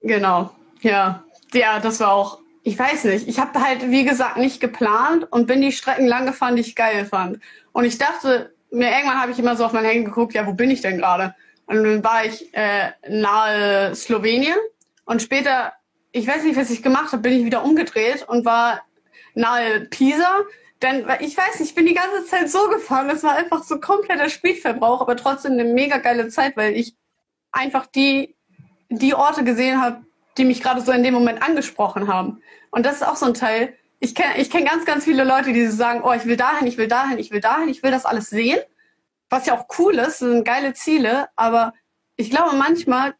Genau, ja. Ja, das war auch, ich weiß nicht, ich habe halt, wie gesagt, nicht geplant und bin die Strecken lang gefahren, die ich geil fand. Und ich dachte, mir irgendwann habe ich immer so auf mein Handy geguckt, ja, wo bin ich denn gerade? Und dann war ich äh, nahe Slowenien und später, ich weiß nicht, was ich gemacht habe, bin ich wieder umgedreht und war nahe Pisa. Denn ich weiß ich bin die ganze Zeit so gefahren. Das war einfach so kompletter Spritverbrauch, aber trotzdem eine mega geile Zeit, weil ich einfach die, die Orte gesehen habe, die mich gerade so in dem Moment angesprochen haben. Und das ist auch so ein Teil. Ich kenne ich kenn ganz, ganz viele Leute, die sagen, oh, ich will dahin, ich will dahin, ich will dahin, ich will das alles sehen. Was ja auch cool ist, sind geile Ziele, aber ich glaube, manchmal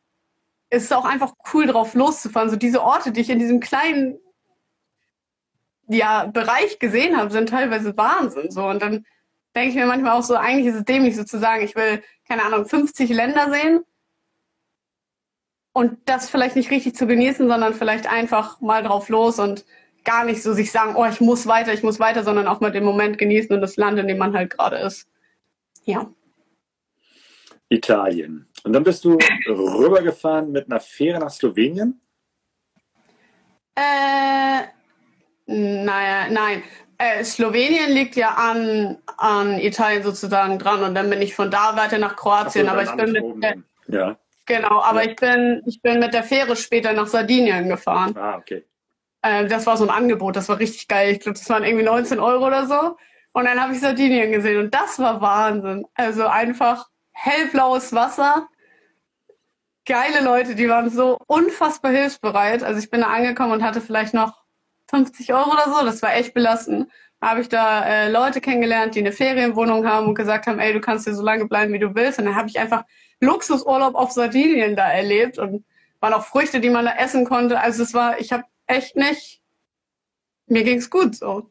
ist es auch einfach cool, drauf loszufahren. So diese Orte, die ich in diesem kleinen ja, Bereich gesehen habe, sind teilweise Wahnsinn. So. Und dann denke ich mir manchmal auch so, eigentlich ist es dämlich sozusagen, ich will, keine Ahnung, 50 Länder sehen und das vielleicht nicht richtig zu genießen, sondern vielleicht einfach mal drauf los und gar nicht so sich sagen, oh, ich muss weiter, ich muss weiter, sondern auch mal den Moment genießen und das Land, in dem man halt gerade ist. Ja. Italien. Und dann bist du rübergefahren mit einer Fähre nach Slowenien? Äh, naja, nein. Äh, Slowenien liegt ja an, an Italien sozusagen dran und dann bin ich von da weiter nach Kroatien. So, aber ich bin mit, ja. Genau, aber ich bin, ich bin mit der Fähre später nach Sardinien gefahren. Ah, okay. Äh, das war so ein Angebot, das war richtig geil. Ich glaube, das waren irgendwie 19 Euro oder so. Und dann habe ich Sardinien gesehen und das war Wahnsinn. Also einfach hellblaues Wasser, geile Leute, die waren so unfassbar hilfsbereit. Also ich bin da angekommen und hatte vielleicht noch 50 Euro oder so. Das war echt belastend. Habe ich da äh, Leute kennengelernt, die eine Ferienwohnung haben und gesagt haben, ey, du kannst hier so lange bleiben, wie du willst. Und dann habe ich einfach Luxusurlaub auf Sardinien da erlebt und waren auch Früchte, die man da essen konnte. Also es war, ich habe echt nicht, mir ging's gut so.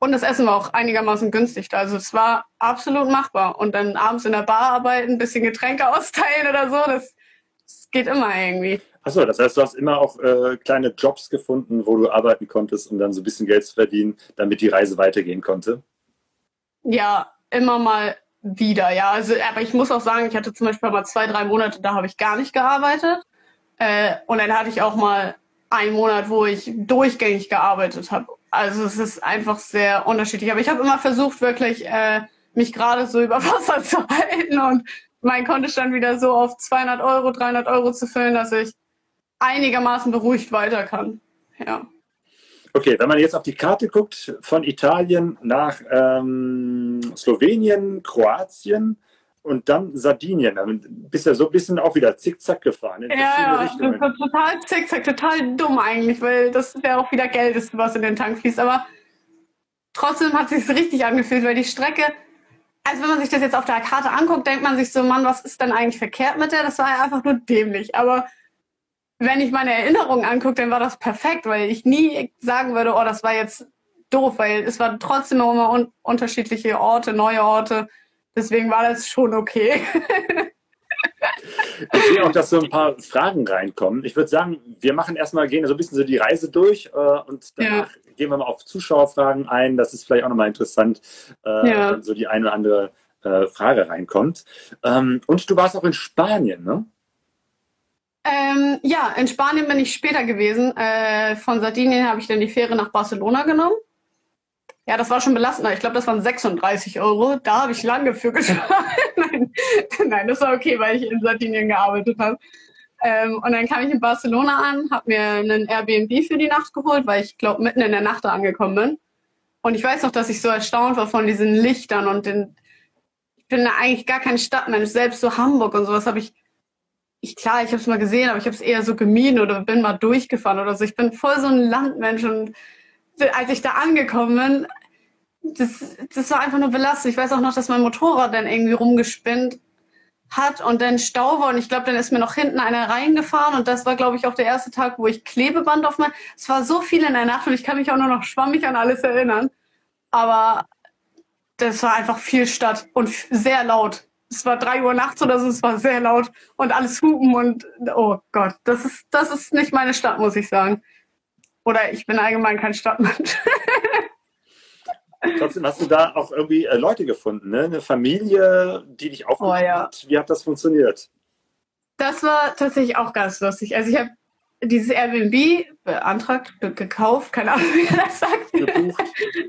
Und das Essen war auch einigermaßen günstig. Also es war absolut machbar. Und dann abends in der Bar arbeiten, ein bisschen Getränke austeilen oder so, das, das geht immer irgendwie. Achso, das heißt, du hast immer auch äh, kleine Jobs gefunden, wo du arbeiten konntest, um dann so ein bisschen Geld zu verdienen, damit die Reise weitergehen konnte? Ja, immer mal wieder, ja. Also, aber ich muss auch sagen, ich hatte zum Beispiel mal zwei, drei Monate, da habe ich gar nicht gearbeitet. Äh, und dann hatte ich auch mal einen Monat, wo ich durchgängig gearbeitet habe. Also es ist einfach sehr unterschiedlich. Aber ich habe immer versucht, wirklich äh, mich gerade so über Wasser zu halten und mein Kontostand wieder so auf 200 Euro, 300 Euro zu füllen, dass ich einigermaßen beruhigt weiter kann. Ja. Okay, wenn man jetzt auf die Karte guckt, von Italien nach ähm, Slowenien, Kroatien und dann Sardinien, dann bist du ja so ein bisschen auch wieder zickzack gefahren. In ja, das war total zickzack, total dumm eigentlich, weil das ja auch wieder Geld ist, was in den Tank fließt. Aber trotzdem hat es sich richtig angefühlt, weil die Strecke, also wenn man sich das jetzt auf der Karte anguckt, denkt man sich so, Mann, was ist denn eigentlich verkehrt mit der? Das war ja einfach nur dämlich. Aber wenn ich meine Erinnerungen angucke, dann war das perfekt, weil ich nie sagen würde, oh, das war jetzt doof, weil es waren trotzdem immer un unterschiedliche Orte, neue Orte. Deswegen war das schon okay. Ich sehe auch, dass so ein paar Fragen reinkommen. Ich würde sagen, wir machen erstmal, gehen so ein bisschen so die Reise durch äh, und danach ja. gehen wir mal auf Zuschauerfragen ein. Das ist vielleicht auch nochmal interessant, äh, ja. wenn so die eine oder andere äh, Frage reinkommt. Ähm, und du warst auch in Spanien, ne? Ähm, ja, in Spanien bin ich später gewesen. Äh, von Sardinien habe ich dann die Fähre nach Barcelona genommen. Ja, das war schon belastend. Ich glaube, das waren 36 Euro. Da habe ich lange für gespart. nein, nein, das war okay, weil ich in Sardinien gearbeitet habe. Ähm, und dann kam ich in Barcelona an, habe mir einen Airbnb für die Nacht geholt, weil ich glaube mitten in der Nacht da angekommen bin. Und ich weiß noch, dass ich so erstaunt war von diesen Lichtern und den. Ich bin da eigentlich gar kein Stadtmensch. Selbst so Hamburg und sowas habe ich ich klar, ich habe es mal gesehen, aber ich habe es eher so gemieden oder bin mal durchgefahren oder so. Ich bin voll so ein Landmensch und als ich da angekommen bin, das, das war einfach nur belastend. Ich weiß auch noch, dass mein Motorrad dann irgendwie rumgespinnt hat und dann Stau war und ich glaube, dann ist mir noch hinten einer reingefahren und das war, glaube ich, auch der erste Tag, wo ich Klebeband auf mein... Es war so viel in der Nacht und ich kann mich auch nur noch schwammig an alles erinnern. Aber das war einfach viel Stadt und sehr laut es war drei Uhr nachts oder so, es war sehr laut und alles hupen und oh Gott, das ist, das ist nicht meine Stadt, muss ich sagen. Oder ich bin allgemein kein Stadtmensch. Trotzdem hast du da auch irgendwie äh, Leute gefunden, ne? Eine Familie, die dich aufgenommen oh, ja. hat. Wie hat das funktioniert? Das war tatsächlich auch ganz lustig. Also ich habe dieses Airbnb beantragt, gekauft, keine Ahnung, wie er das sagt. Gebucht.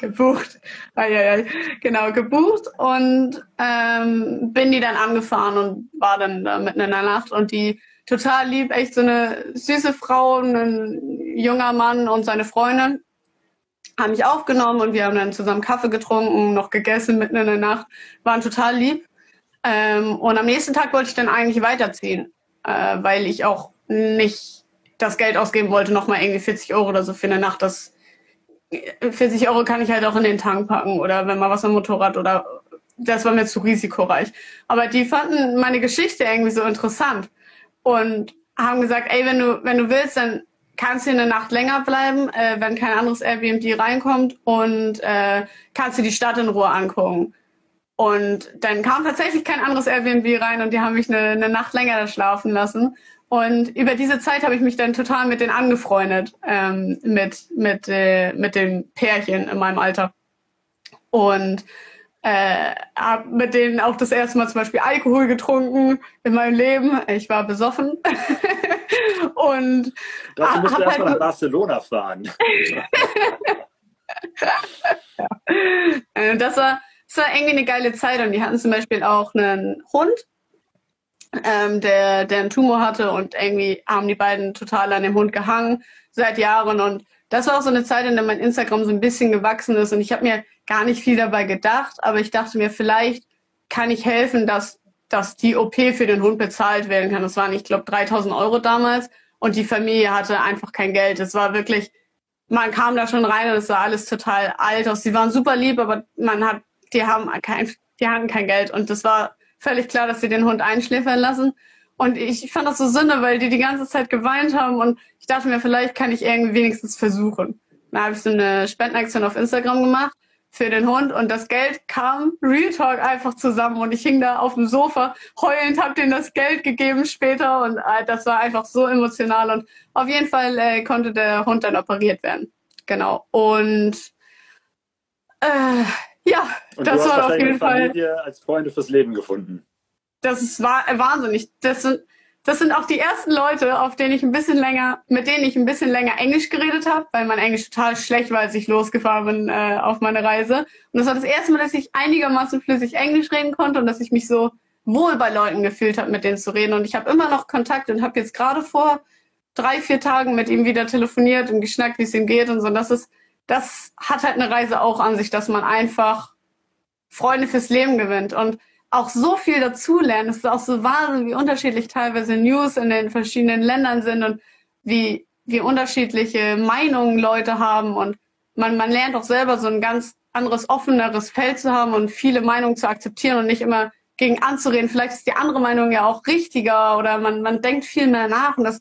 gebucht. Eieiei. Genau, gebucht und ähm, bin die dann angefahren und war dann da mitten in der Nacht und die total lieb, echt so eine süße Frau, ein junger Mann und seine Freundin haben mich aufgenommen und wir haben dann zusammen Kaffee getrunken, noch gegessen mitten in der Nacht, waren total lieb. Ähm, und am nächsten Tag wollte ich dann eigentlich weiterziehen, äh, weil ich auch nicht das Geld ausgeben wollte, nochmal irgendwie 40 Euro oder so für eine Nacht. Das 40 Euro kann ich halt auch in den Tank packen oder wenn mal was am Motorrad oder das war mir zu risikoreich. Aber die fanden meine Geschichte irgendwie so interessant und haben gesagt, ey, wenn du, wenn du willst, dann kannst du eine Nacht länger bleiben, äh, wenn kein anderes Airbnb reinkommt und äh, kannst du die Stadt in Ruhe angucken. Und dann kam tatsächlich kein anderes Airbnb rein und die haben mich eine, eine Nacht länger da schlafen lassen. Und über diese Zeit habe ich mich dann total mit denen angefreundet, ähm, mit, mit, äh, mit den Pärchen in meinem Alter. Und äh, habe mit denen auch das erste Mal zum Beispiel Alkohol getrunken in meinem Leben. Ich war besoffen. und Dazu musst du erstmal halt nach Barcelona fahren. ja. Äh, das war, das war irgendwie eine geile Zeit und die hatten zum Beispiel auch einen Hund ähm, der, der einen Tumor hatte und irgendwie haben die beiden total an dem Hund gehangen seit Jahren und das war auch so eine Zeit, in der mein Instagram so ein bisschen gewachsen ist und ich habe mir gar nicht viel dabei gedacht, aber ich dachte mir, vielleicht kann ich helfen, dass, dass die OP für den Hund bezahlt werden kann. Das waren, ich glaube, 3000 Euro damals und die Familie hatte einfach kein Geld. Es war wirklich, man kam da schon rein und es sah alles total alt aus. Sie waren super lieb, aber man hat, die haben kein, die hatten kein Geld und das war völlig klar, dass sie den Hund einschläfern lassen. Und ich fand das so Sünde, weil die die ganze Zeit geweint haben und ich dachte mir, vielleicht kann ich irgendwie wenigstens versuchen. Dann habe ich so eine Spendenaktion auf Instagram gemacht für den Hund und das Geld kam Real Talk einfach zusammen und ich hing da auf dem Sofa heulend, hab denen das Geld gegeben später und äh, das war einfach so emotional und auf jeden Fall äh, konnte der Hund dann operiert werden. Genau. Und äh, ja, Und das war auf jeden Familie Fall. als Freunde fürs Leben gefunden. Das ist äh, wahnsinnig. Das sind, das sind auch die ersten Leute, auf denen ich ein bisschen länger, mit denen ich ein bisschen länger Englisch geredet habe, weil mein Englisch total schlecht war, als ich losgefahren bin äh, auf meine Reise. Und das war das erste Mal, dass ich einigermaßen flüssig Englisch reden konnte und dass ich mich so wohl bei Leuten gefühlt habe, mit denen zu reden. Und ich habe immer noch Kontakt und habe jetzt gerade vor drei, vier Tagen mit ihm wieder telefoniert und geschnackt, wie es ihm geht und so. Und das ist, das hat halt eine Reise auch an sich, dass man einfach Freunde fürs Leben gewinnt und auch so viel dazulernt. Es ist auch so wahnsinnig, wie unterschiedlich teilweise News in den verschiedenen Ländern sind und wie, wie unterschiedliche Meinungen Leute haben. Und man, man lernt auch selber so ein ganz anderes, offeneres Feld zu haben und viele Meinungen zu akzeptieren und nicht immer gegen anzureden. Vielleicht ist die andere Meinung ja auch richtiger oder man, man denkt viel mehr nach und das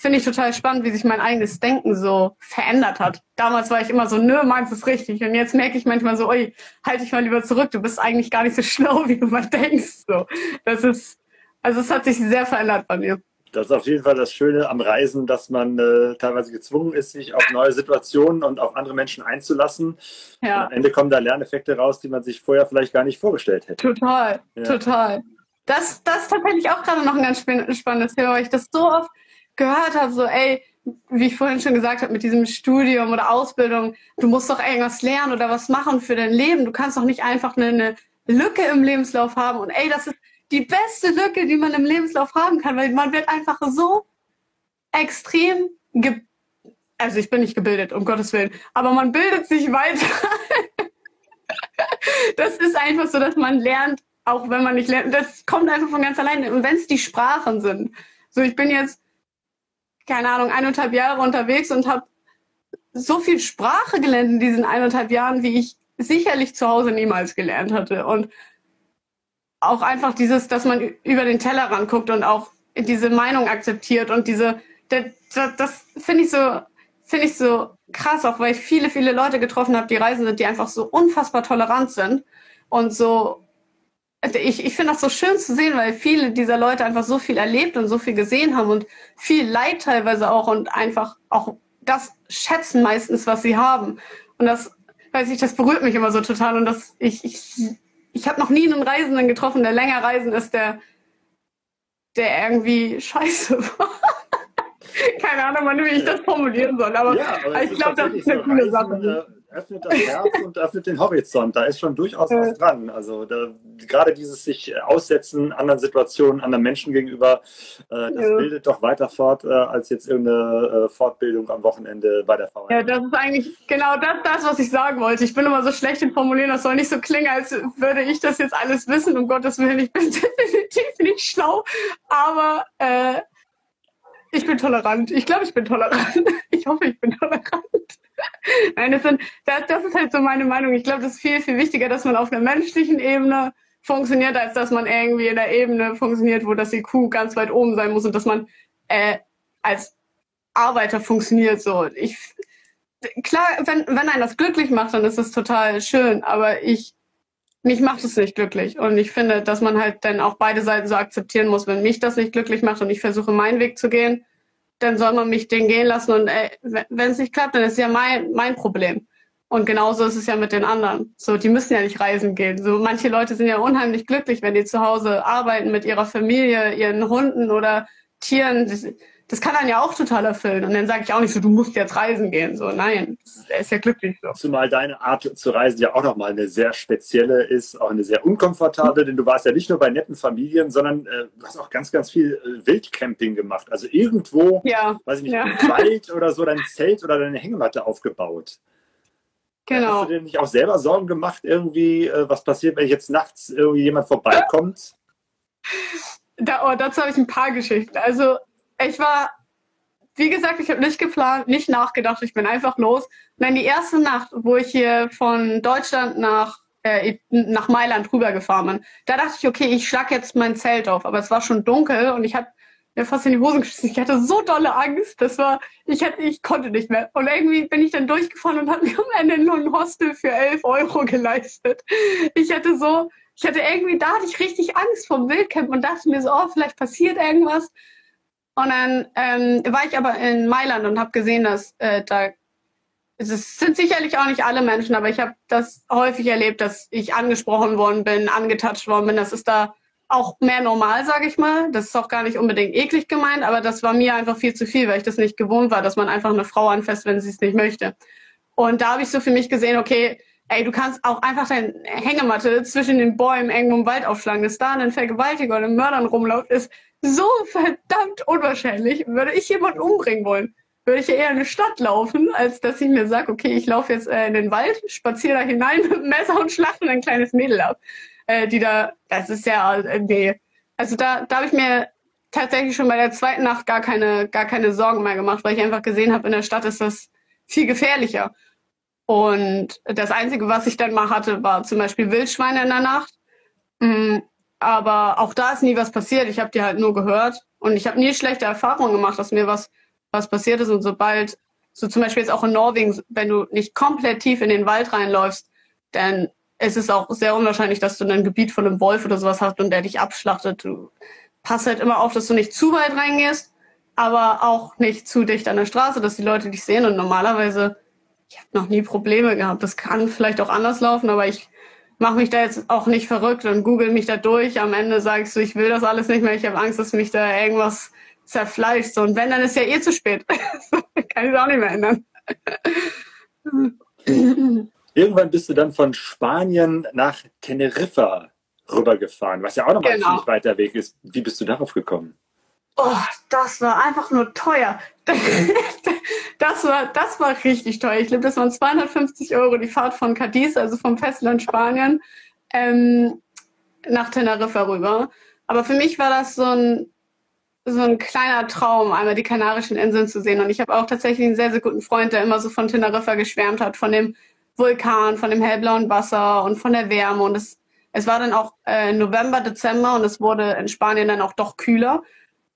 finde ich total spannend, wie sich mein eigenes Denken so verändert hat. Damals war ich immer so, nö, meins ist richtig. Und jetzt merke ich manchmal so, ui, halt dich mal lieber zurück, du bist eigentlich gar nicht so schlau, wie du mal denkst. So, das ist, also es hat sich sehr verändert bei mir. Das ist auf jeden Fall das Schöne am Reisen, dass man äh, teilweise gezwungen ist, sich auf neue Situationen und auf andere Menschen einzulassen. Ja. Und am Ende kommen da Lerneffekte raus, die man sich vorher vielleicht gar nicht vorgestellt hätte. Total, Ja. total. Das, das ist tatsächlich auch gerade noch ein ganz span- spannendes Thema, weil ich das so oft gehört habe, so, ey, wie ich vorhin schon gesagt habe, mit diesem Studium oder Ausbildung, du musst doch irgendwas lernen oder was machen für dein Leben. Du kannst doch nicht einfach eine, eine Lücke im Lebenslauf haben. Und ey, das ist die beste Lücke, die man im Lebenslauf haben kann, weil man wird einfach so extrem ge also ich bin nicht gebildet, um Gottes Willen, aber man bildet sich weiter. das ist einfach so, dass man lernt, auch wenn man nicht lernt. Das kommt einfach von ganz alleine. Und wenn es die Sprachen sind. So, ich bin jetzt, keine Ahnung, eineinhalb Jahre unterwegs und habe so viel Sprache gelernt in diesen eineinhalb Jahren, wie ich sicherlich zu Hause niemals gelernt hatte. Und auch einfach dieses, dass man über den Tellerrand guckt und auch diese Meinung akzeptiert und diese, das, das, das finde ich so, finde ich so krass, auch weil ich viele, viele Leute getroffen habe, die reisen sind, die einfach so unfassbar tolerant sind und so. Ich, ich finde das so schön zu sehen, weil viele dieser Leute einfach so viel erlebt und so viel gesehen haben und viel Leid teilweise auch und einfach auch das schätzen meistens, was sie haben. Und das, weiß ich, das berührt mich immer so total und das, ich, ich, ich habe noch nie einen Reisenden getroffen, der länger reisen ist, der, der irgendwie scheiße war. Keine Ahnung, wie ich das formulieren soll, aber, Ja, aber ich glaube, das ist eine so, coole Sache. Öffnet das Herz und öffnet den Horizont. Da ist schon durchaus was dran. Also da, gerade dieses sich aussetzen anderen Situationen, anderen Menschen gegenüber, äh, das Ja. bildet doch weiter fort äh, als jetzt irgendeine äh, Fortbildung am Wochenende bei der VN. Ja, das ist eigentlich genau das, das, was ich sagen wollte. Ich bin immer so schlecht im Formulieren, das soll nicht so klingen, als würde ich das jetzt alles wissen. Um Gottes Willen, ich bin definitiv nicht schlau, aber äh, ich bin tolerant. Ich glaube, ich bin tolerant. Ich hoffe, ich bin tolerant. Nein, das, sind, das, das ist halt so meine Meinung. Ich glaube, das ist viel, viel wichtiger, dass man auf einer menschlichen Ebene funktioniert, als dass man irgendwie in der Ebene funktioniert, wo das IQ ganz weit oben sein muss und dass man äh, als Arbeiter funktioniert. So, ich klar, wenn, wenn einen das glücklich macht, dann ist das total schön, aber ich, mich macht es nicht glücklich. Und ich finde, dass man halt dann auch beide Seiten so akzeptieren muss. Wenn mich das nicht glücklich macht und ich versuche, meinen Weg zu gehen, dann soll man mich den gehen lassen. Und wenn es nicht klappt, dann ist ja mein, mein Problem. Und genauso ist es ja mit den anderen. So, die müssen ja nicht reisen gehen. So, manche Leute sind ja unheimlich glücklich, wenn die zu Hause arbeiten mit ihrer Familie, ihren Hunden oder Tieren. Das kann dann ja auch total erfüllen. Und dann sage ich auch nicht so, du musst jetzt reisen gehen. So, nein, er ist ja glücklich so. Zumal deine Art zu reisen ja auch nochmal eine sehr spezielle ist, auch eine sehr unkomfortable, denn du warst ja nicht nur bei netten Familien, sondern äh, du hast auch ganz, ganz viel äh, Wildcamping gemacht. Also irgendwo, ja, weiß ich nicht, ja. im Wald oder so dein Zelt oder deine Hängematte aufgebaut. Genau. Hast du dir nicht auch selber Sorgen gemacht, irgendwie, äh, was passiert, wenn jetzt nachts irgendwie jemand vorbeikommt? Da, oh, dazu habe ich ein paar Geschichten. Also ich war, wie gesagt, ich habe nicht geplant, nicht nachgedacht, ich bin einfach los. Und dann die erste Nacht, wo ich hier von Deutschland nach, äh, nach Mailand rübergefahren bin, da dachte ich, okay, ich schlag jetzt mein Zelt auf. Aber es war schon dunkel und ich habe mir fast in die Hosen geschissen. Ich hatte so dolle Angst, das war, ich, hätte, ich konnte nicht mehr. Und irgendwie bin ich dann durchgefahren und habe mir am Ende nur ein Hostel für 11 Euro geleistet. Ich hatte so, ich hatte irgendwie, da hatte ich richtig Angst vom Wildcamp und dachte mir so, oh, vielleicht passiert irgendwas. Und dann ähm, war ich aber in Mailand und habe gesehen, dass äh, da es sind sicherlich auch nicht alle Menschen, aber ich habe das häufig erlebt, dass ich angesprochen worden bin, angetatscht worden bin. Das ist da auch mehr normal, sage ich mal. Das ist auch gar nicht unbedingt eklig gemeint, aber das war mir einfach viel zu viel, weil ich das nicht gewohnt war, dass man einfach eine Frau anfasst, wenn sie es nicht möchte. Und da habe ich so für mich gesehen, okay, ey, du kannst auch einfach deine Hängematte zwischen den Bäumen irgendwo im Wald aufschlagen, dass da ein Vergewaltiger oder ein Mördern rumläuft, ist so verdammt unwahrscheinlich. Würde ich jemanden umbringen wollen, würde ich eher in eine Stadt laufen, als dass ich mir sage, okay, ich laufe jetzt äh, in den Wald, spaziere da hinein mit Messer und schlachte ein kleines Mädel ab. Äh, die da, das ist ja, äh, nee. Also da, da habe ich mir tatsächlich schon bei der zweiten Nacht gar keine, gar keine Sorgen mehr gemacht, weil ich einfach gesehen habe, in der Stadt ist das viel gefährlicher. Und das Einzige, was ich dann mal hatte, war zum Beispiel Wildschweine in der Nacht. Mm, aber auch da ist nie was passiert. Ich habe die halt nur gehört und ich habe nie schlechte Erfahrungen gemacht, dass mir was, was passiert ist. Und sobald, so zum Beispiel jetzt auch in Norwegen, wenn du nicht komplett tief in den Wald reinläufst, dann ist es auch sehr unwahrscheinlich, dass du ein Gebiet von einem Wolf oder sowas hast und der dich abschlachtet. Du passt halt immer auf, dass du nicht zu weit reingehst, aber auch nicht zu dicht an der Straße, dass die Leute dich sehen. Und normalerweise ich habe noch nie Probleme gehabt. Das kann vielleicht auch anders laufen, aber ich mache mich da jetzt auch nicht verrückt und google mich da durch. Am Ende sagst du, ich will das alles nicht mehr. Ich habe Angst, dass mich da irgendwas zerfleischt. Und wenn, dann ist ja eh zu spät. kann ich es auch nicht mehr ändern. Irgendwann bist du dann von Spanien nach Teneriffa rübergefahren, was ja auch nochmal genau. ein ziemlich weiter Weg ist. Wie bist du darauf gekommen? Oh, das war einfach nur teuer. Das war, das war richtig teuer. Ich glaube, das waren 250 Euro die Fahrt von Cadiz, also vom Festland Spanien, ähm, nach Teneriffa rüber. Aber für mich war das so ein, so ein kleiner Traum, einmal die Kanarischen Inseln zu sehen. Und ich habe auch tatsächlich einen sehr, sehr guten Freund, der immer so von Teneriffa geschwärmt hat, von dem Vulkan, von dem hellblauen Wasser und von der Wärme. Und es, es war dann auch äh, November, Dezember und es wurde in Spanien dann auch doch kühler.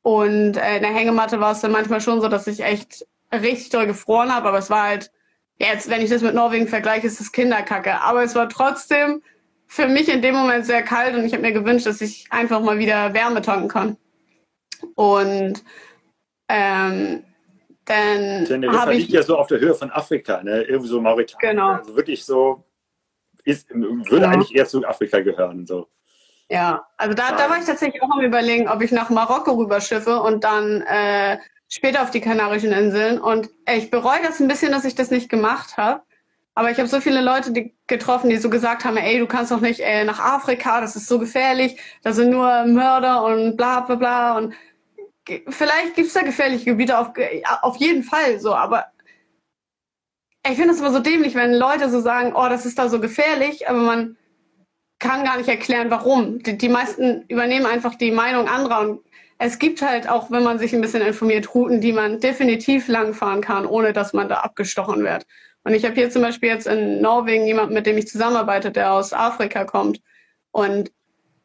Und äh, in der Hängematte war es dann manchmal schon so, dass ich echt richtig doll gefroren habe, aber es war halt, jetzt, wenn ich das mit Norwegen vergleiche, ist es Kinderkacke. Aber es war trotzdem für mich in dem Moment sehr kalt und ich habe mir gewünscht, dass ich einfach mal wieder Wärme tanken kann. Und ähm, dann ich liegt ja so auf der Höhe von Afrika, ne? Irgendwie so Mauretanien. Genau. Also wirklich so, ist, würde ja. eigentlich eher zu Afrika gehören. So. Ja, also da, da war ich tatsächlich auch am überlegen, ob ich nach Marokko rüberschiffe und dann äh, später auf die Kanarischen Inseln. Und ich bereue das ein bisschen, dass ich das nicht gemacht habe. Aber ich habe so viele Leute die getroffen, die so gesagt haben, ey, du kannst doch nicht äh, nach Afrika, das ist so gefährlich, da sind nur Mörder und bla bla bla. Und vielleicht gibt's da gefährliche Gebiete auf, auf jeden Fall so, aber ich finde es immer so dämlich, wenn Leute so sagen, oh, das ist da so gefährlich, aber man kann gar nicht erklären, warum. Die, die meisten übernehmen einfach die Meinung anderer und es gibt halt auch, wenn man sich ein bisschen informiert, Routen, die man definitiv langfahren kann, ohne dass man da abgestochen wird. Und ich habe hier zum Beispiel jetzt in Norwegen jemanden, mit dem ich zusammenarbeite, der aus Afrika kommt. Und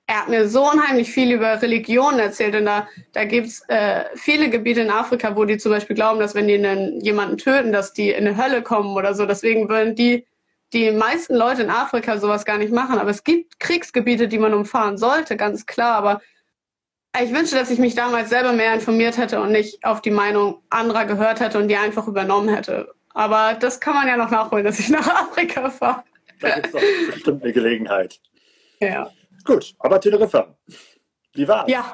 er hat mir so unheimlich viel über Religionen erzählt. Und da, da gibt's äh, viele Gebiete in Afrika, wo die zum Beispiel glauben, dass wenn die einen, jemanden töten, dass die in eine Hölle kommen oder so. Deswegen würden die, die meisten Leute in Afrika sowas gar nicht machen. Aber es gibt Kriegsgebiete, die man umfahren sollte, ganz klar. Aber ich wünsche, dass ich mich damals selber mehr informiert hätte und nicht auf die Meinung anderer gehört hätte und die einfach übernommen hätte. Aber das kann man ja noch nachholen, dass ich nach Afrika fahre. Da gibt es doch bestimmt eine Gelegenheit. Ja. Gut, aber Teneriffa, wie war Ja.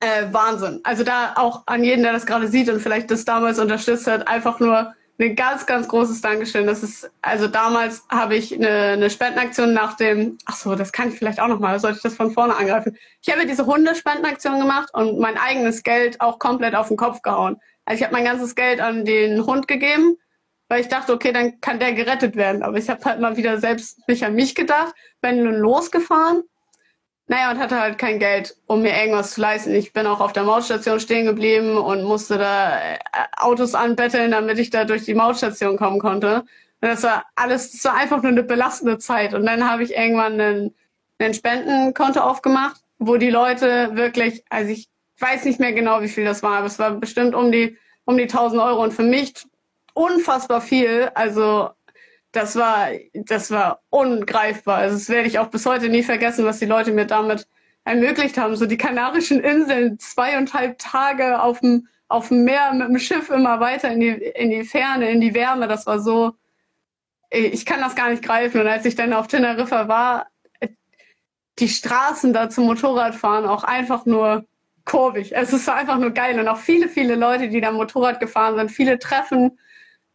äh, Wahnsinn. Also da auch an jeden, der das gerade sieht und vielleicht das damals unterstützt hat, einfach nur ein ganz, ganz großes Dankeschön. Das ist, also damals habe ich eine, eine Spendenaktion nach dem, ach so, das kann ich vielleicht auch nochmal, sollte ich das von vorne angreifen. Ich habe diese Hundespendenaktion gemacht und mein eigenes Geld auch komplett auf den Kopf gehauen. Also ich habe mein ganzes Geld an den Hund gegeben, weil ich dachte, okay, dann kann der gerettet werden. Aber ich habe halt mal wieder selbst mich an mich gedacht, bin nun losgefahren naja, und hatte halt kein Geld, um mir irgendwas zu leisten. Ich bin auch auf der Mautstation stehen geblieben und musste da äh, Autos anbetteln, damit ich da durch die Mautstation kommen konnte. Und das war alles, das war einfach nur eine belastende Zeit. Und dann habe ich irgendwann einen, einen Spendenkonto aufgemacht, wo die Leute wirklich, also ich weiß nicht mehr genau, wie viel das war, aber es war bestimmt um die, um die 1000 Euro und für mich unfassbar viel. Also das war, das war ungreifbar. Also das werde ich auch bis heute nie vergessen, was die Leute mir damit ermöglicht haben. So die Kanarischen Inseln, zweieinhalb Tage auf dem, auf dem Meer mit dem Schiff immer weiter in die, in die Ferne, in die Wärme. Das war so, ich kann das gar nicht greifen. Und als ich dann auf Teneriffa war, die Straßen da zum Motorradfahren auch einfach nur kurvig. Es ist einfach nur geil. Und auch viele, viele Leute, die da Motorrad gefahren sind, viele Treffen.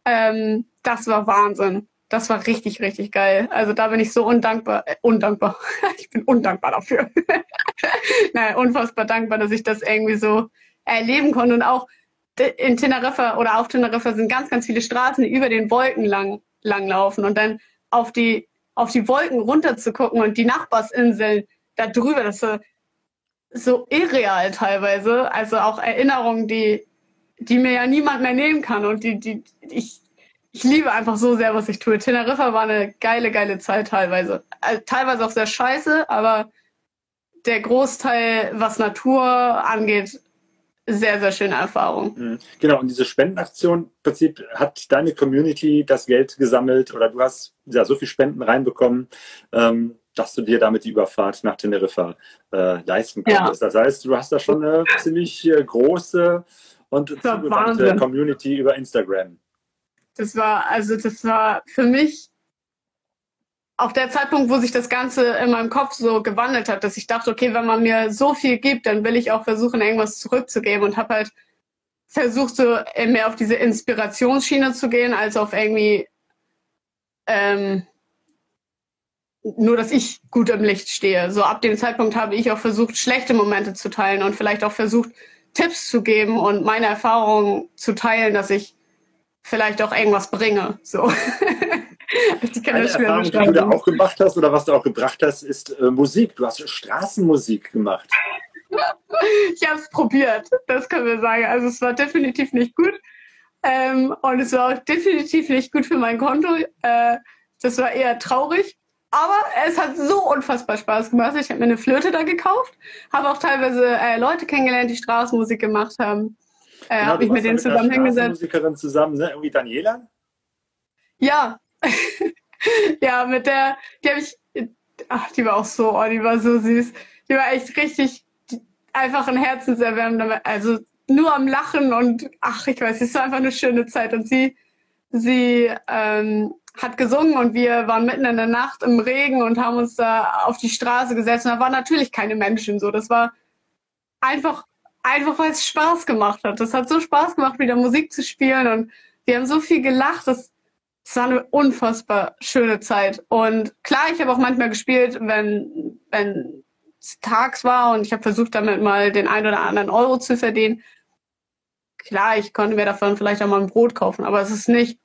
Ähm, das war Wahnsinn das war richtig, richtig geil. Also da bin ich so undankbar, äh, undankbar. ich bin undankbar dafür. naja, unfassbar dankbar, dass ich das irgendwie so erleben konnte. Und auch in Teneriffa oder auf Teneriffa sind ganz, ganz viele Straßen, die über den Wolken lang, laufen. Und dann auf die, auf die Wolken runter zu gucken und die Nachbarsinseln da drüber, das ist so, so irreal teilweise. Also auch Erinnerungen, die, die mir ja niemand mehr nehmen kann und die, die, ich, ich liebe einfach so sehr, was ich tue. Teneriffa war eine geile, geile Zeit teilweise. Also, teilweise auch sehr scheiße, aber der Großteil, was Natur angeht, sehr, sehr schöne Erfahrung. Mhm. Genau, und diese Spendenaktion, im Prinzip hat deine Community das Geld gesammelt oder du hast ja so viel Spenden reinbekommen, ähm, dass du dir damit die Überfahrt nach Teneriffa äh, leisten konntest. Ja. Das heißt, du hast da schon eine ziemlich äh, große und zugewandte Community über Instagram. Das war, also das war für mich auch der Zeitpunkt, wo sich das Ganze in meinem Kopf so gewandelt hat, dass ich dachte, okay, wenn man mir so viel gibt, dann will ich auch versuchen, irgendwas zurückzugeben und habe halt versucht, so mehr auf diese Inspirationsschiene zu gehen, als auf irgendwie ähm, nur, dass ich gut im Licht stehe. So ab dem Zeitpunkt habe ich auch versucht, schlechte Momente zu teilen und vielleicht auch versucht, Tipps zu geben und meine Erfahrungen zu teilen, dass ich vielleicht auch irgendwas bringe. So. die kann Eine Erfahrung, die du da auch gemacht hast oder was du auch gebracht hast, ist äh, Musik. Du hast Straßenmusik gemacht. ich habe es probiert, das können wir sagen. Also es war definitiv nicht gut. Ähm, und es war auch definitiv nicht gut für mein Konto. Äh, das war eher traurig. Aber es hat so unfassbar Spaß gemacht. Ich habe mir eine Flöte da gekauft, habe auch teilweise äh, Leute kennengelernt, die Straßenmusik gemacht haben. Äh, genau, habe ich mit denen zusammen hingesetzt. Musikerin zusammen, ne? Irgendwie Daniela? Ja. ja, mit der, die habe ich, ach, die war auch so, oh, die war so süß. Die war echt richtig, einfach ein Herzenserwärmender, also nur am Lachen und ach, ich weiß, es war einfach eine schöne Zeit und sie, sie ähm, hat gesungen und wir waren mitten in der Nacht im Regen und haben uns da auf die Straße gesetzt und da waren natürlich keine Menschen so. Das war einfach einfach weil es Spaß gemacht hat. Das hat so Spaß gemacht, wieder Musik zu spielen und wir haben so viel gelacht. Das, das war eine unfassbar schöne Zeit. Und klar, ich habe auch manchmal gespielt, wenn, wenn es tags war und ich habe versucht, damit mal den einen oder anderen Euro zu verdienen. Klar, ich konnte mir davon vielleicht auch mal ein Brot kaufen, aber es ist nicht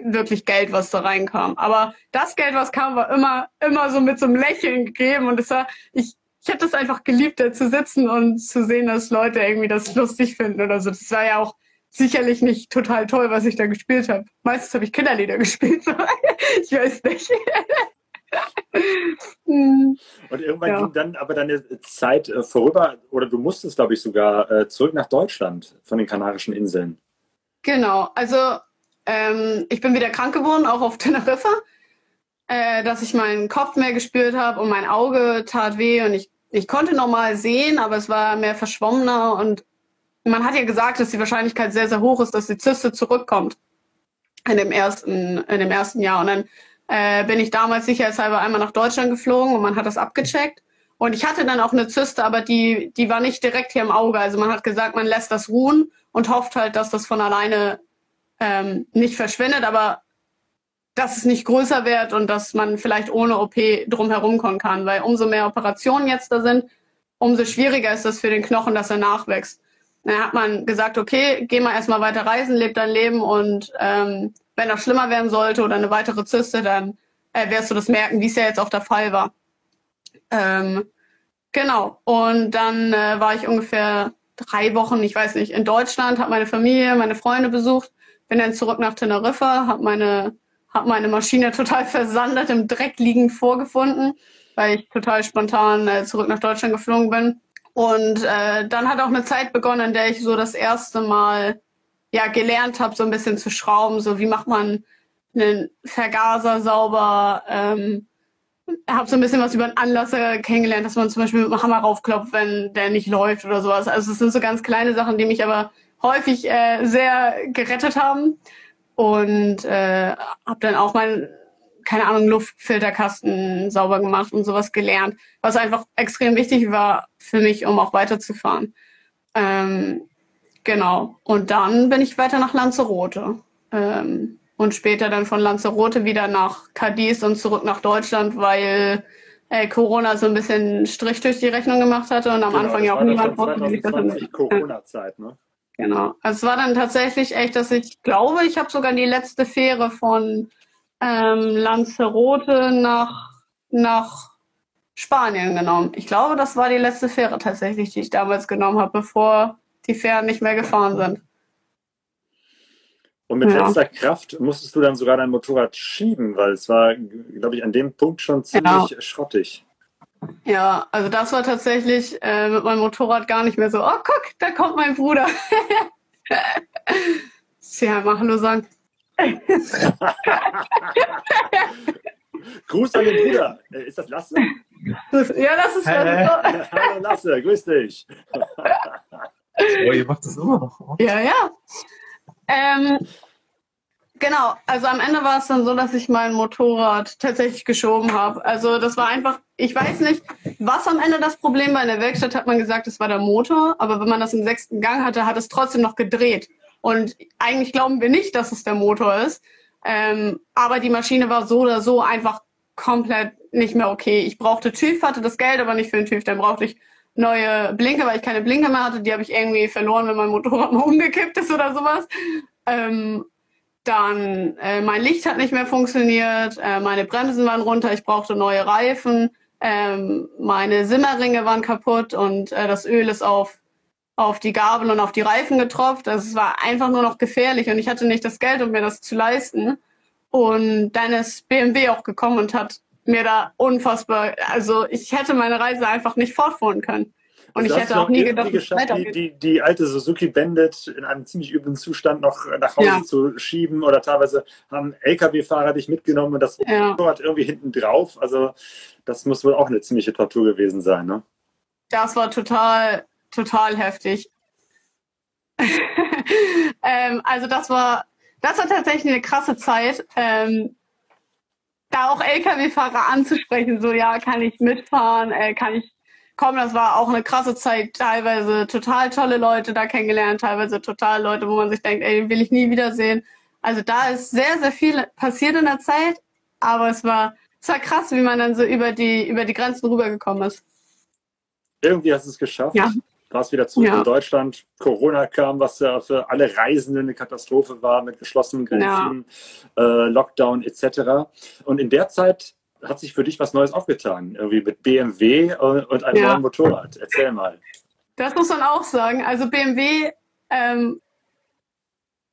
wirklich Geld, was da reinkam. Aber das Geld, was kam, war immer, immer so mit so einem Lächeln gegeben und es war, ich, ich habe das einfach geliebt, da zu sitzen und zu sehen, dass Leute irgendwie das lustig finden oder so. Das war ja auch sicherlich nicht total toll, was ich da gespielt habe. Meistens habe ich Kinderlieder gespielt. ich weiß nicht. und irgendwann ja. ging dann aber deine Zeit äh, vorüber, oder du musstest, glaube ich, sogar äh, zurück nach Deutschland von den Kanarischen Inseln. Genau, also ähm, ich bin wieder krank geworden, auch auf Teneriffa, äh, dass ich meinen Kopf mehr gespürt habe und mein Auge tat weh und ich ich konnte normal sehen, aber es war mehr verschwommener und man hat ja gesagt, dass die Wahrscheinlichkeit sehr, sehr hoch ist, dass die Zyste zurückkommt in dem ersten, in dem ersten Jahr. Und dann äh, bin ich damals sicherheitshalber einmal nach Deutschland geflogen und man hat das abgecheckt. Und ich hatte dann auch eine Zyste, aber die, die war nicht direkt hier im Auge. Also man hat gesagt, man lässt das ruhen und hofft halt, dass das von alleine ähm, nicht verschwindet, aber dass es nicht größer wird und dass man vielleicht ohne OP drumherum kommen kann. Weil umso mehr Operationen jetzt da sind, umso schwieriger ist es für den Knochen, dass er nachwächst. Dann hat man gesagt, okay, geh mal erstmal weiter reisen, leb dein Leben und ähm, wenn das schlimmer werden sollte oder eine weitere Zyste, dann äh, wirst du das merken, wie es ja jetzt auch der Fall war. Ähm, genau. Und dann äh, war ich ungefähr drei Wochen, ich weiß nicht, in Deutschland, habe meine Familie, meine Freunde besucht, bin dann zurück nach Teneriffa, habe meine, hab meine Maschine total versandet, im Dreck liegend vorgefunden, weil ich total spontan äh, zurück nach Deutschland geflogen bin. Und äh, dann hat auch eine Zeit begonnen, in der ich so das erste Mal ja gelernt habe, so ein bisschen zu schrauben, so wie macht man einen Vergaser sauber, ähm, habe so ein bisschen was über den Anlasser kennengelernt, dass man zum Beispiel mit dem Hammer raufklopft, wenn der nicht läuft oder sowas. Also es sind so ganz kleine Sachen, die mich aber häufig äh, sehr gerettet haben. Und äh, habe dann auch mein, keine Ahnung, Luftfilterkasten sauber gemacht und sowas gelernt, was einfach extrem wichtig war für mich, um auch weiterzufahren. Ähm, genau. Und dann bin ich weiter nach Lanzarote. Ähm, und später dann von Lanzarote wieder nach Cadiz und zurück nach Deutschland, weil äh, Corona so ein bisschen Strich durch die Rechnung gemacht hatte und am genau, Anfang ja auch niemand wusste, wie das Corona-Zeit, ne? Genau. Also es war dann tatsächlich echt, dass ich glaube, ich habe sogar die letzte Fähre von ähm, Lanzarote nach, nach Spanien genommen. Ich glaube, das war die letzte Fähre tatsächlich, die ich damals genommen habe, bevor die Fähren nicht mehr gefahren sind. Und mit ja. letzter Kraft musstest du dann sogar dein Motorrad schieben, weil es war, glaube ich, an dem Punkt schon ziemlich ja. schrottig. Ja, also das war tatsächlich äh, mit meinem Motorrad gar nicht mehr so, oh guck, da kommt mein Bruder. ja, mal Hallo sagen. Gruß an den Bruder. Äh, ist das Lasse? Ja, das ist Lasse. Hallo Lasse, grüß dich. oh, ihr macht das immer noch. Ja, ja. Ähm, genau, also am Ende war es dann so, dass ich mein Motorrad tatsächlich geschoben habe. Also das war einfach, ich weiß nicht, was am Ende das Problem war. In der Werkstatt hat man gesagt, es war der Motor, aber wenn man das im sechsten Gang hatte, hat es trotzdem noch gedreht. Und eigentlich glauben wir nicht, dass es der Motor ist. Ähm, aber die Maschine war so oder so einfach komplett nicht mehr okay. Ich brauchte TÜV, hatte das Geld, aber nicht für den TÜV. Dann brauchte ich neue Blinker, weil ich keine Blinker mehr hatte. Die habe ich irgendwie verloren, wenn mein Motorrad mal umgekippt ist oder sowas. Ähm, dann äh, mein Licht hat nicht mehr funktioniert, äh, meine Bremsen waren runter, ich brauchte neue Reifen, ähm, meine Simmerringe waren kaputt und äh, das Öl ist auf, auf die Gabel und auf die Reifen getropft. Also es war einfach nur noch gefährlich und ich hatte nicht das Geld, um mir das zu leisten. Und dann ist BMW auch gekommen und hat mir da unfassbar, also ich hätte meine Reise einfach nicht fortfahren können. Und ich hätte auch nie gedacht, geschafft, die, die, die, alte Suzuki Bandit in einem ziemlich üblen Zustand noch nach Hause ja. zu schieben oder teilweise haben LKW-Fahrer dich mitgenommen und das ja. Motorrad irgendwie hinten drauf. Also das muss wohl auch eine ziemliche Tortur gewesen sein, ne? Das war total, total heftig. ähm, also das war, das war tatsächlich eine krasse Zeit. Ähm, da auch Lkw-Fahrer anzusprechen, so ja, kann ich mitfahren, äh, kann ich kommen. Das war auch eine krasse Zeit, teilweise total tolle Leute da kennengelernt, teilweise total Leute, wo man sich denkt, ey, will ich nie wiedersehen. Also da ist sehr, sehr viel passiert in der Zeit, aber es war, es war krass, wie man dann so über die, über die Grenzen rübergekommen ist. Irgendwie hast du es geschafft. Ja warst wieder zurück ja. in Deutschland. Corona kam, was ja für alle Reisenden eine Katastrophe war mit geschlossenen Grenzen, ja. äh, Lockdown etc. Und in der Zeit hat sich für dich was Neues aufgetan, irgendwie mit BMW und einem ja. neuen Motorrad. Erzähl mal. Das muss man auch sagen. Also BMW ähm,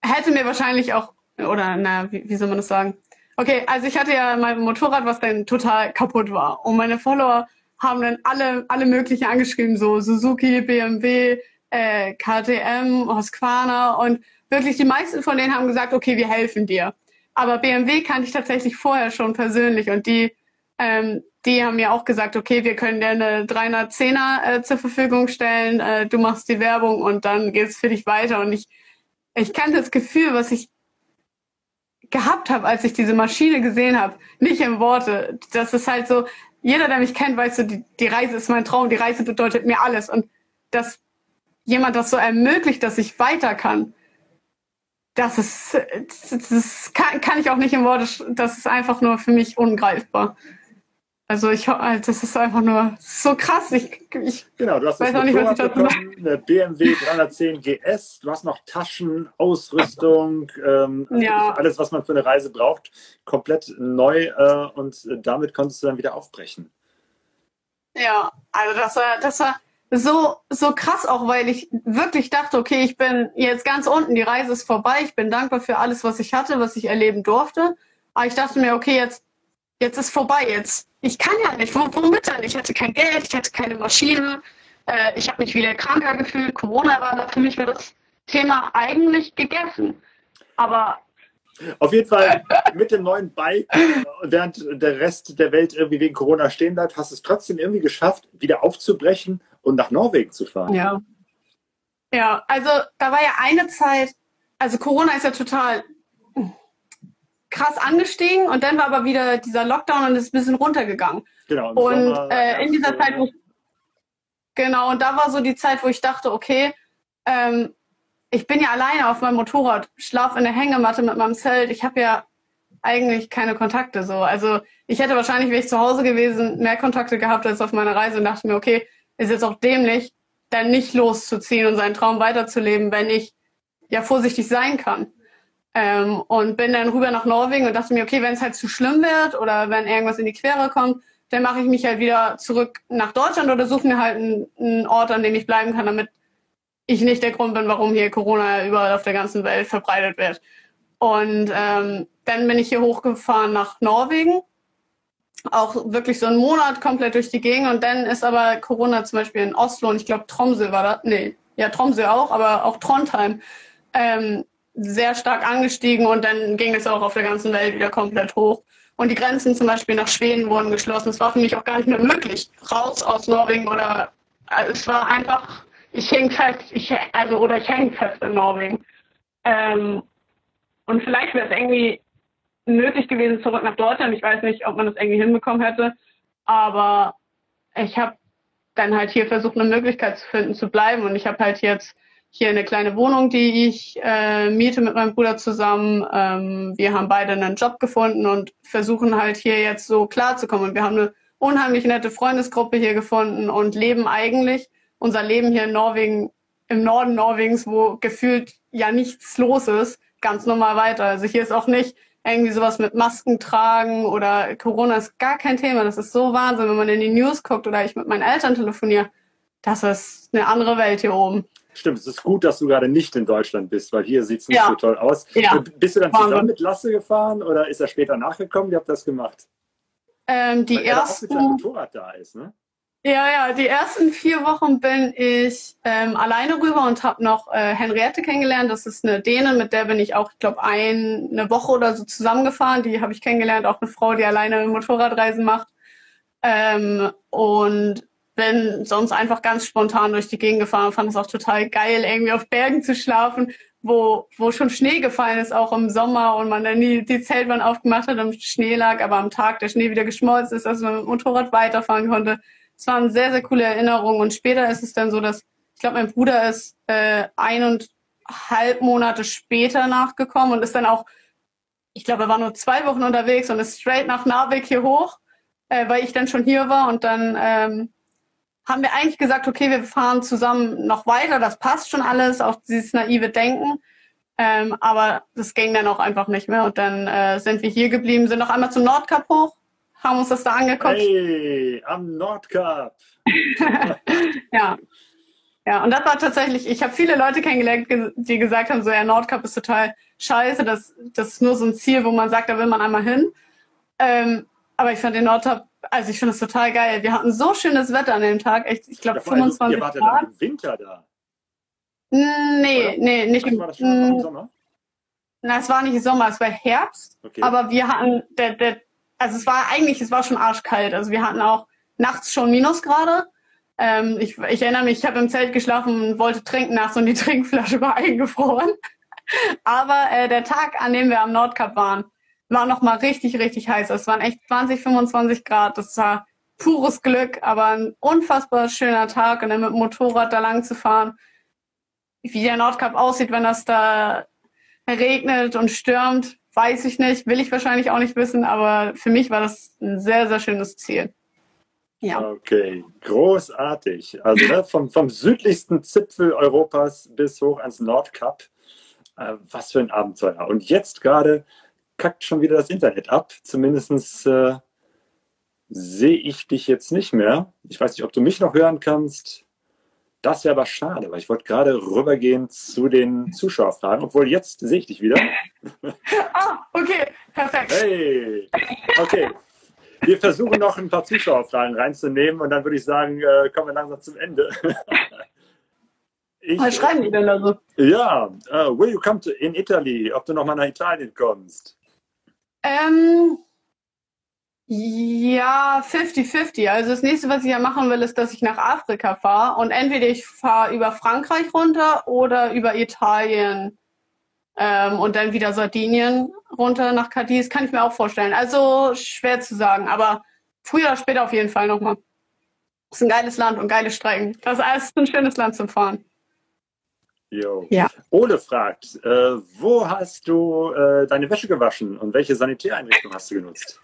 hätte mir wahrscheinlich auch, oder na, wie, wie soll man das sagen? Okay, also ich hatte ja mein Motorrad, was dann total kaputt war. Und meine Follower haben dann alle, alle möglichen angeschrieben, so Suzuki, BMW, äh, KTM, Husqvarna und wirklich die meisten von denen haben gesagt, okay, wir helfen dir. Aber BMW kannte ich tatsächlich vorher schon persönlich und die, ähm, die haben mir auch gesagt, okay, wir können dir eine 310er äh, zur Verfügung stellen, äh, du machst die Werbung und dann geht's für dich weiter. Und ich, ich kannte das Gefühl, was ich gehabt habe, als ich diese Maschine gesehen habe, nicht in Worte. Das ist halt so, jeder, der mich kennt, weiß so, die, die Reise ist mein Traum, die Reise bedeutet mir alles. Und dass jemand das so ermöglicht, dass ich weiter kann, das ist, das kann, kann ich auch nicht in Worte, das ist einfach nur für mich ungreifbar. Also ich, das ist einfach nur so krass. Ich, ich genau, du hast weiß auch nicht, was ich dazu bekommen, eine BMW 310 GS, du hast noch Taschen, Ausrüstung, ähm, ja. alles, was man für eine Reise braucht, komplett neu äh, und damit konntest du dann wieder aufbrechen. Ja, also das war, das war so, so krass auch, weil ich wirklich dachte, okay, ich bin jetzt ganz unten, die Reise ist vorbei, ich bin dankbar für alles, was ich hatte, was ich erleben durfte. Aber ich dachte mir, okay, jetzt jetzt ist vorbei, jetzt, ich kann ja nicht, womit denn? Ich hatte kein Geld, ich hatte keine Maschine, äh, ich habe mich wieder kranker gefühlt, Corona war da für mich war das Thema eigentlich gegessen. Aber auf jeden Fall mit dem neuen Bike, während der Rest der Welt irgendwie wegen Corona stehen bleibt, hast du es trotzdem irgendwie geschafft, wieder aufzubrechen und nach Norwegen zu fahren. Ja. Ja, also da war ja eine Zeit, also Corona ist ja total krass angestiegen und dann war aber wieder dieser Lockdown und ist ein bisschen runtergegangen. Genau. Und äh, in dieser Zeit, wo ich, genau, und da war so die Zeit, wo ich dachte, okay, ähm, ich bin ja alleine auf meinem Motorrad, schlafe in der Hängematte mit meinem Zelt. Ich habe ja eigentlich keine Kontakte so. Also ich hätte wahrscheinlich, wäre ich zu Hause gewesen, mehr Kontakte gehabt als auf meiner Reise und dachte mir, okay, ist jetzt auch dämlich, dann nicht loszuziehen und seinen Traum weiterzuleben, wenn ich ja vorsichtig sein kann. Ähm, und bin dann rüber nach Norwegen und dachte mir, okay, wenn es halt zu schlimm wird oder wenn irgendwas in die Quere kommt, dann mache ich mich halt wieder zurück nach Deutschland oder suche mir halt einen, Ort, an dem ich bleiben kann, damit ich nicht der Grund bin, warum hier Corona überall auf der ganzen Welt verbreitet wird. Und ähm, dann bin ich hier hochgefahren nach Norwegen. Auch wirklich so einen Monat komplett durch die Gegend. Und dann ist aber Corona zum Beispiel in Oslo und ich glaube Tromsø war da. Nee, ja, Tromsø auch, aber auch Trondheim. Ähm, sehr stark angestiegen und dann ging es auch auf der ganzen Welt wieder komplett hoch. Und die Grenzen zum Beispiel nach Schweden wurden geschlossen. Es war für mich auch gar nicht mehr möglich, raus aus Norwegen oder also es war einfach, ich hing fest, ich, also oder ich hänge fest in Norwegen. Ähm, und vielleicht wäre es irgendwie nötig gewesen, zurück nach Deutschland. Ich weiß nicht, ob man das irgendwie hinbekommen hätte, aber ich habe dann halt hier versucht, eine Möglichkeit zu finden, zu bleiben. Und ich habe halt jetzt hier eine kleine Wohnung, die ich äh, miete mit meinem Bruder zusammen. Ähm, wir haben beide einen Job gefunden und versuchen halt hier jetzt so klarzukommen. Und wir haben eine unheimlich nette Freundesgruppe hier gefunden und leben eigentlich unser Leben hier in Norwegen, im Norden Norwegens, wo gefühlt ja nichts los ist, ganz normal weiter. Also hier ist auch nicht irgendwie sowas mit Masken tragen oder Corona ist gar kein Thema. Das ist so Wahnsinn, wenn man in die News guckt oder ich mit meinen Eltern telefoniere. Das ist eine andere Welt hier oben. Stimmt, es ist gut, dass du gerade nicht in Deutschland bist, weil hier sieht es nicht ja. so toll aus. Ja. Bist du dann zusammen mit Lasse gefahren oder ist er später nachgekommen? Wie habt ihr das gemacht? Ähm, die weil ersten. Er auch mit seinem Motorrad da ist, ne? Ja, ja, die ersten vier Wochen bin ich ähm, alleine rüber und habe noch äh, Henriette kennengelernt. Das ist eine Dänin, mit der bin ich auch, ich glaube, ein, eine Woche oder so zusammengefahren. Die habe ich kennengelernt, auch eine Frau, die alleine Motorradreisen macht. Ähm, und bin sonst einfach ganz spontan durch die Gegend gefahren und fand es auch total geil, irgendwie auf Bergen zu schlafen, wo, wo schon Schnee gefallen ist, auch im Sommer und man dann die, die Zeltwand aufgemacht hat und Schnee lag, aber am Tag der Schnee wieder geschmolzen ist, dass man mit dem Motorrad weiterfahren konnte. Es waren sehr, sehr coole Erinnerungen und später ist es dann so, dass ich glaube, mein Bruder ist äh, eineinhalb Monate später nachgekommen und ist dann auch, ich glaube, er war nur zwei Wochen unterwegs und ist straight nach Narvik hier hoch, äh, weil ich dann schon hier war und dann ähm, haben wir eigentlich gesagt, okay, wir fahren zusammen noch weiter, das passt schon alles, auch dieses naive Denken. Ähm, aber das ging dann auch einfach nicht mehr. Und dann äh, sind wir hier geblieben, sind noch einmal zum Nordkap hoch, haben uns das da angeguckt. Hey, am Nordkap. ja. Ja, und das war tatsächlich, ich habe viele Leute kennengelernt, die gesagt haben, so ja, Nordkap ist total scheiße, das, das ist nur so ein Ziel, wo man sagt, da will man einmal hin. Ähm, aber ich fand den Nordkap also ich finde es total geil. Wir hatten so schönes Wetter an dem Tag. Echt, ich glaube, ja, 25 Ihr wart ja im Winter da. Nee, Oder? nee, nicht im, war das schon im Sommer. Na, es war nicht Sommer, es war Herbst. Okay. Aber wir hatten, der, der, also es war eigentlich, es war schon arschkalt. Also wir hatten auch nachts schon Minusgrade. Ähm, ich, ich erinnere mich, ich habe im Zelt geschlafen und wollte trinken nachts und die Trinkflasche war eingefroren. Aber äh, der Tag, an dem wir am Nordkap waren, war noch mal richtig, richtig heiß. Es waren echt 20, 25 Grad. Das war pures Glück, aber ein unfassbar schöner Tag und dann mit dem Motorrad da lang zu fahren. Wie der Nordkap aussieht, wenn das da regnet und stürmt, weiß ich nicht, will ich wahrscheinlich auch nicht wissen, aber für mich war das ein sehr, sehr schönes Ziel. Ja. Okay, großartig. Also ne, vom, vom südlichsten Zipfel Europas bis hoch ans Nordkap. Äh, was für ein Abenteuer. Und jetzt gerade kackt schon wieder das Internet ab. Zumindest äh, sehe ich dich jetzt nicht mehr. Ich weiß nicht, ob du mich noch hören kannst. Das wäre aber schade, weil ich wollte gerade rübergehen zu den Zuschauerfragen, obwohl jetzt sehe ich dich wieder. ah, okay, perfekt. Hey, okay. Wir versuchen noch ein paar Zuschauerfragen reinzunehmen und dann würde ich sagen, äh, kommen wir langsam zum Ende. Ich, Was schreiben die denn da so? Ja, uh, will you come to in Italy? Ob du nochmal nach Italien kommst? Ähm, ja, 50-50. Also das nächste, was ich ja machen will, ist, dass ich nach Afrika fahre und entweder ich fahre über Frankreich runter oder über Italien ähm, und dann wieder Sardinien runter nach Cadiz. Kann ich mir auch vorstellen. Also schwer zu sagen, aber früher oder später auf jeden Fall nochmal. Das ist ein geiles Land und geile Strecken. Das ist ein schönes Land zum Fahren. Jo. Ja. Ole fragt, äh, wo hast du äh, deine Wäsche gewaschen und welche Sanitäreinrichtung hast du genutzt?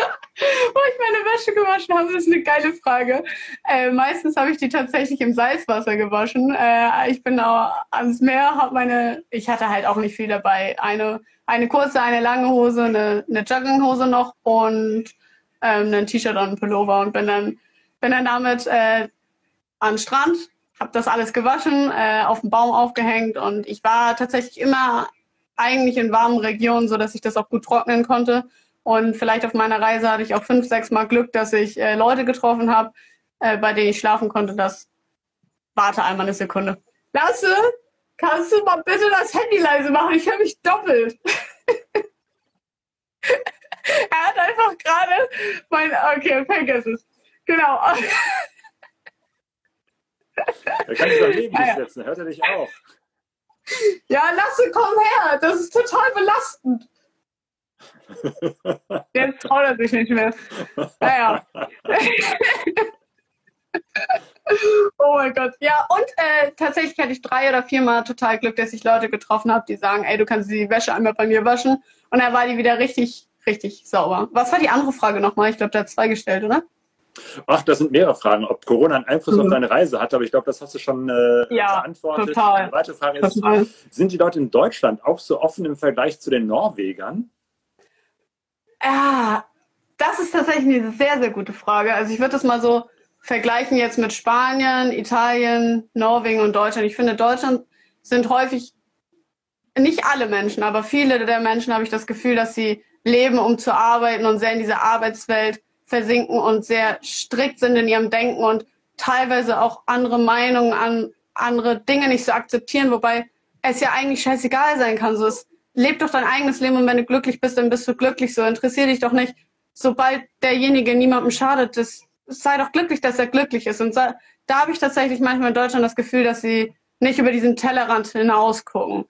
wo ich meine Wäsche gewaschen habe, ist eine geile Frage. Äh, meistens habe ich die tatsächlich im Salzwasser gewaschen. Äh, ich bin auch ans Meer, habe meine, ich hatte halt auch nicht viel dabei. Eine, eine kurze, eine lange Hose, eine, eine Jogginghose noch und ähm, ein T-Shirt und ein Pullover und bin dann, bin dann damit äh, den Strand, habe das alles gewaschen, äh, auf dem Baum aufgehängt und ich war tatsächlich immer eigentlich in warmen Regionen, so dass ich das auch gut trocknen konnte. Und vielleicht auf meiner Reise hatte ich auch fünf, sechs Mal Glück, dass ich äh, Leute getroffen habe, äh, bei denen ich schlafen konnte. Das warte einmal eine Sekunde. Lasse, kannst du mal bitte das Handy leise machen? Ich höre mich doppelt. er hat einfach gerade mein. Okay, vergiss es. Genau. Er kann sich doch neben dich setzen. Hört er dich auf? Ja, Lasse, komm her. Das ist total belastend. Jetzt traut er sich nicht mehr. Naja. oh mein Gott. Ja, und äh, tatsächlich hatte ich drei oder viermal total Glück, dass ich Leute getroffen habe, die sagen, ey, du kannst die Wäsche einmal bei mir waschen. Und dann war die wieder richtig, richtig sauber. Was war die andere Frage nochmal? Ich glaube, der hat zwei gestellt, oder? Ach, das sind mehrere Fragen, ob Corona einen Einfluss mhm. auf deine Reise hat, aber ich glaube, das hast du schon äh, ja, beantwortet. Total. Die weitere Frage ist, total. sind die Leute in Deutschland auch so offen im Vergleich zu den Norwegern? Ja, das ist tatsächlich eine sehr, sehr gute Frage. Also ich würde das mal so vergleichen jetzt mit Spanien, Italien, Norwegen und Deutschland. Ich finde, Deutschland sind häufig, nicht alle Menschen, aber viele der Menschen habe ich das Gefühl, dass sie leben, um zu arbeiten und sehr in dieser Arbeitswelt versinken und sehr strikt sind in ihrem Denken und teilweise auch andere Meinungen an andere Dinge nicht so akzeptieren, wobei es ja eigentlich scheißegal sein kann. So, es leb doch dein eigenes Leben und wenn du glücklich bist, dann bist du glücklich. So interessier dich doch nicht, sobald derjenige niemandem schadet. Das, sei doch glücklich, dass er glücklich ist. Und da, habe ich tatsächlich manchmal in Deutschland das Gefühl, dass sie nicht über diesen Tellerrand hinaus gucken.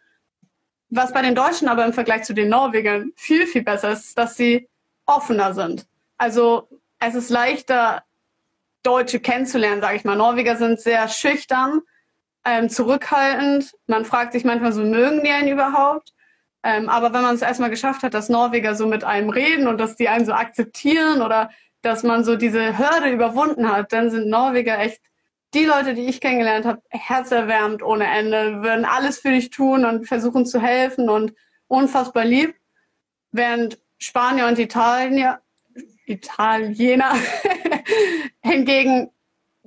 Was bei den Deutschen aber im Vergleich zu den Norwegern viel, viel besser ist, dass sie offener sind. Also es ist leichter, Deutsche kennenzulernen, sage ich mal. Norweger sind sehr schüchtern, ähm, zurückhaltend. Man fragt sich manchmal so, mögen die einen überhaupt? Ähm, aber wenn man es erstmal geschafft hat, dass Norweger so mit einem reden und dass die einen so akzeptieren oder dass man so diese Hürde überwunden hat, dann sind Norweger echt die Leute, die ich kennengelernt habe, herzerwärmend ohne Ende, würden alles für dich tun und versuchen zu helfen und unfassbar lieb. Während Spanier und Italiener, Italiener hingegen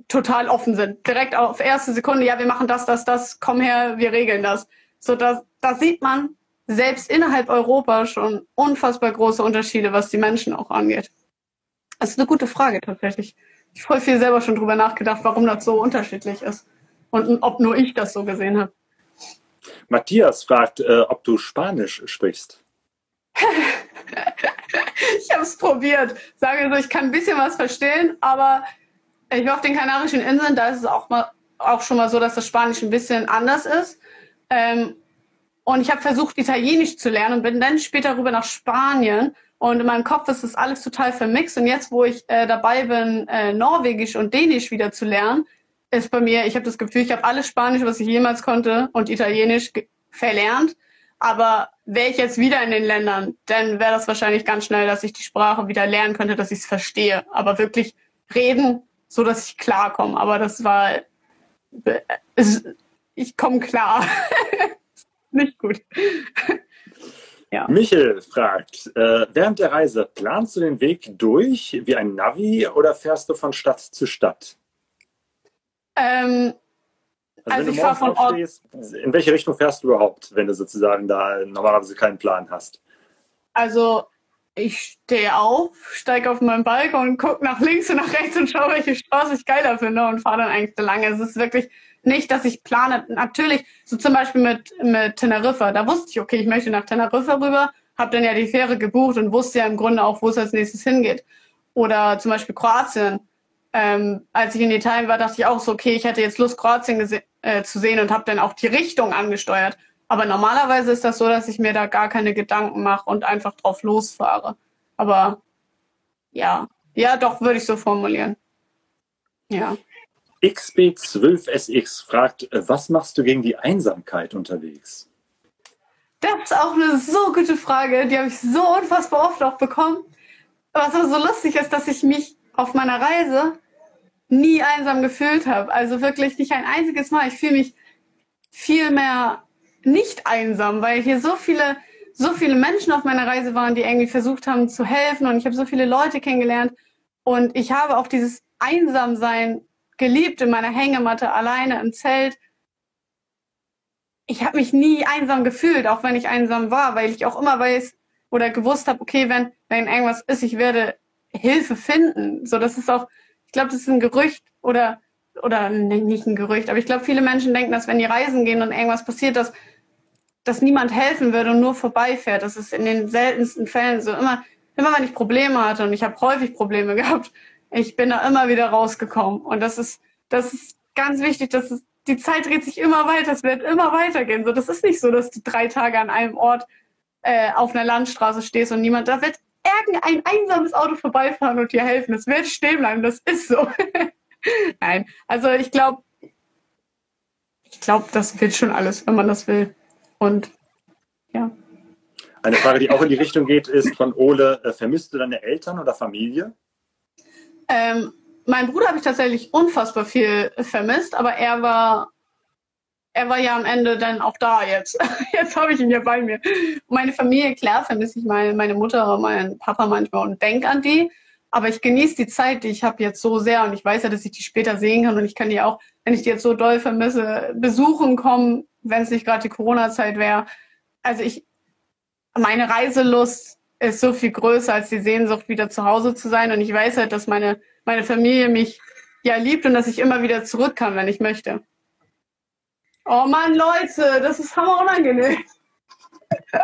total offen sind. Direkt auf erste Sekunde, ja, wir machen das, das, das, komm her, wir regeln das. So, da, da sieht man, selbst innerhalb Europa schon unfassbar große Unterschiede, was die Menschen auch angeht. Das ist eine gute Frage tatsächlich. Ich habe voll viel selber schon drüber nachgedacht, warum das so unterschiedlich ist und ob nur ich das so gesehen habe. Matthias fragt, äh, ob du Spanisch sprichst. ich habe es probiert. Sage so, ich kann ein bisschen was verstehen, aber ich war auf den Kanarischen Inseln, da ist es auch, mal, auch schon mal so, dass das Spanisch ein bisschen anders ist. Ähm, und ich habe versucht, Italienisch zu lernen und bin dann später rüber nach Spanien Und in meinem Kopf ist das alles total vermixt. Und jetzt, wo ich äh, dabei bin, äh, Norwegisch und Dänisch wieder zu lernen, ist bei mir, ich habe das Gefühl, ich habe alles Spanisch, was ich jemals konnte, und Italienisch verlernt. Aber wäre ich jetzt wieder in den Ländern, dann wäre das wahrscheinlich ganz schnell, dass ich die Sprache wieder lernen könnte, dass ich es verstehe. Aber wirklich reden, so dass ich klarkomme. Aber das war, es, ich komme klar. Nicht gut. ja. Michel fragt, äh, während der Reise planst du den Weg durch wie ein Navi oder fährst du von Stadt zu Stadt? Ähm, also, also ich fahre von Ort. In welche Richtung fährst du überhaupt, wenn du sozusagen da normalerweise keinen Plan hast? Also ich stehe auf, steige auf meinen Balkon und gucke nach links und nach rechts und schaue, welche Straße ich geiler finde und fahre dann eigentlich so lange. Es ist wirklich nicht, dass ich plane. Natürlich, so zum Beispiel mit, mit Teneriffa, da wusste ich, okay, ich möchte nach Teneriffa rüber, habe dann ja die Fähre gebucht und wusste ja im Grunde auch, wo es als nächstes hingeht. Oder zum Beispiel Kroatien. Ähm, als ich in Italien war, dachte ich auch so, okay, ich hätte jetzt Lust, Kroatien äh, zu sehen und habe dann auch die Richtung angesteuert. Aber normalerweise ist das so, dass ich mir da gar keine Gedanken mache und einfach drauf losfahre. Aber ja, ja, doch, würde ich so formulieren. Ja. XB12SX fragt, äh, was machst du gegen die Einsamkeit unterwegs? Das ist auch eine so gute Frage. Die habe ich so unfassbar oft auch bekommen. Was aber so lustig ist, dass ich mich auf meiner Reise nie einsam gefühlt habe. Also wirklich nicht ein einziges Mal. Ich fühle mich viel mehr nicht einsam, weil hier so viele, so viele Menschen auf meiner Reise waren, die irgendwie versucht haben zu helfen und ich habe so viele Leute kennengelernt und ich habe auch dieses Einsamsein geliebt in meiner Hängematte alleine im Zelt. Ich habe mich nie einsam gefühlt, auch wenn ich einsam war, weil ich auch immer weiß oder gewusst habe, okay, wenn, wenn irgendwas ist, ich werde Hilfe finden. So, das ist auch, ich glaube, das ist ein Gerücht oder oder nicht ein Gerücht, aber ich glaube, viele Menschen denken, dass wenn die reisen gehen und irgendwas passiert, dass, dass niemand helfen würde und nur vorbeifährt. Das ist in den seltensten Fällen so. Immer, immer wenn ich Probleme hatte und ich habe häufig Probleme gehabt, ich bin da immer wieder rausgekommen. Und das ist, das ist ganz wichtig, dass es, die Zeit dreht sich immer weiter, es wird immer weitergehen. So, das ist nicht so, dass du drei Tage an einem Ort äh, auf einer Landstraße stehst und niemand, da wird irgendein einsames Auto vorbeifahren und dir helfen. Das wird stehen bleiben, das ist so. Nein, also ich glaube, ich glaube, das wird schon alles, wenn man das will. Und ja. Eine Frage, die auch in die Richtung geht, ist von Ole, äh, vermisst du deine Eltern oder Familie? Ähm, mein Bruder habe ich tatsächlich unfassbar viel vermisst, aber er war, er war ja am Ende dann auch da jetzt. Jetzt habe ich ihn ja bei mir. Meine Familie, klar, vermisse ich meine, meine Mutter, meinen Papa manchmal und denke an die. Aber ich genieße die Zeit, die ich habe jetzt so sehr und ich weiß ja, dass ich die später sehen kann und ich kann die auch, wenn ich die jetzt so doll vermisse, besuchen kommen, wenn es nicht gerade die Corona-Zeit wäre. Also ich, meine Reiselust ist so viel größer als die Sehnsucht, wieder zu Hause zu sein. Und ich weiß halt, dass meine, meine Familie mich ja liebt und dass ich immer wieder zurück kann, wenn ich möchte. Oh Mann, Leute, das ist hammer unangenehm.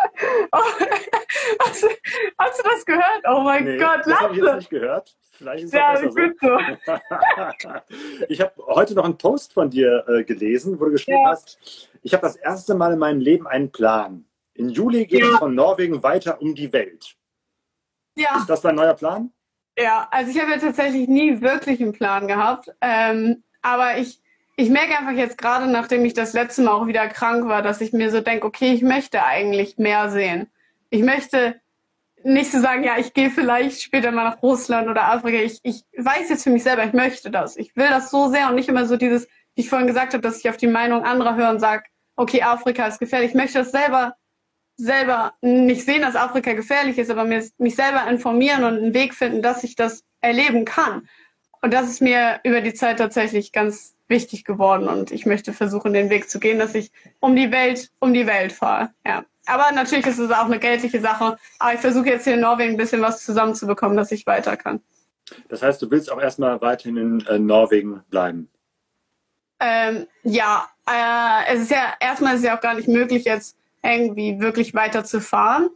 oh, hast, hast, du das gehört? Oh mein nee, Gott, das habe ich jetzt nicht gehört. Vielleicht ist ja, auch besser so. ich habe heute noch einen Post von dir äh, gelesen, wo du geschrieben ja. hast, ich habe das erste Mal in meinem Leben einen Plan. Im Juli geht ja. es von Norwegen weiter um die Welt. Ja. Ist das dein neuer Plan? Ja, also ich habe ja tatsächlich nie wirklich einen Plan gehabt. Ähm, aber ich, ich merke einfach jetzt gerade, nachdem ich das letzte Mal auch wieder krank war, dass ich mir so denke, okay, ich möchte eigentlich mehr sehen. Ich möchte nicht so sagen, ja, ich gehe vielleicht später mal nach Russland oder Afrika. Ich, ich weiß jetzt für mich selber, ich möchte das. Ich will das so sehr und nicht immer so dieses, wie ich vorhin gesagt habe, dass ich auf die Meinung anderer höre und sage, okay, Afrika ist gefährlich. Ich möchte das selber selber nicht sehen, dass Afrika gefährlich ist, aber mir, mich selber informieren und einen Weg finden, dass ich das erleben kann. Und das ist mir über die Zeit tatsächlich ganz wichtig geworden und ich möchte versuchen, den Weg zu gehen, dass ich um die Welt, um die Welt fahre. Ja. Aber natürlich ist es auch eine geldliche Sache. Aber ich versuche jetzt hier in Norwegen ein bisschen was zusammenzubekommen, dass ich weiter kann. Das heißt, du willst auch erstmal weiterhin in äh, Norwegen bleiben? Ähm, ja, äh, es ist ja erstmal ist es ja auch gar nicht möglich, jetzt irgendwie wirklich weiter zu fahren.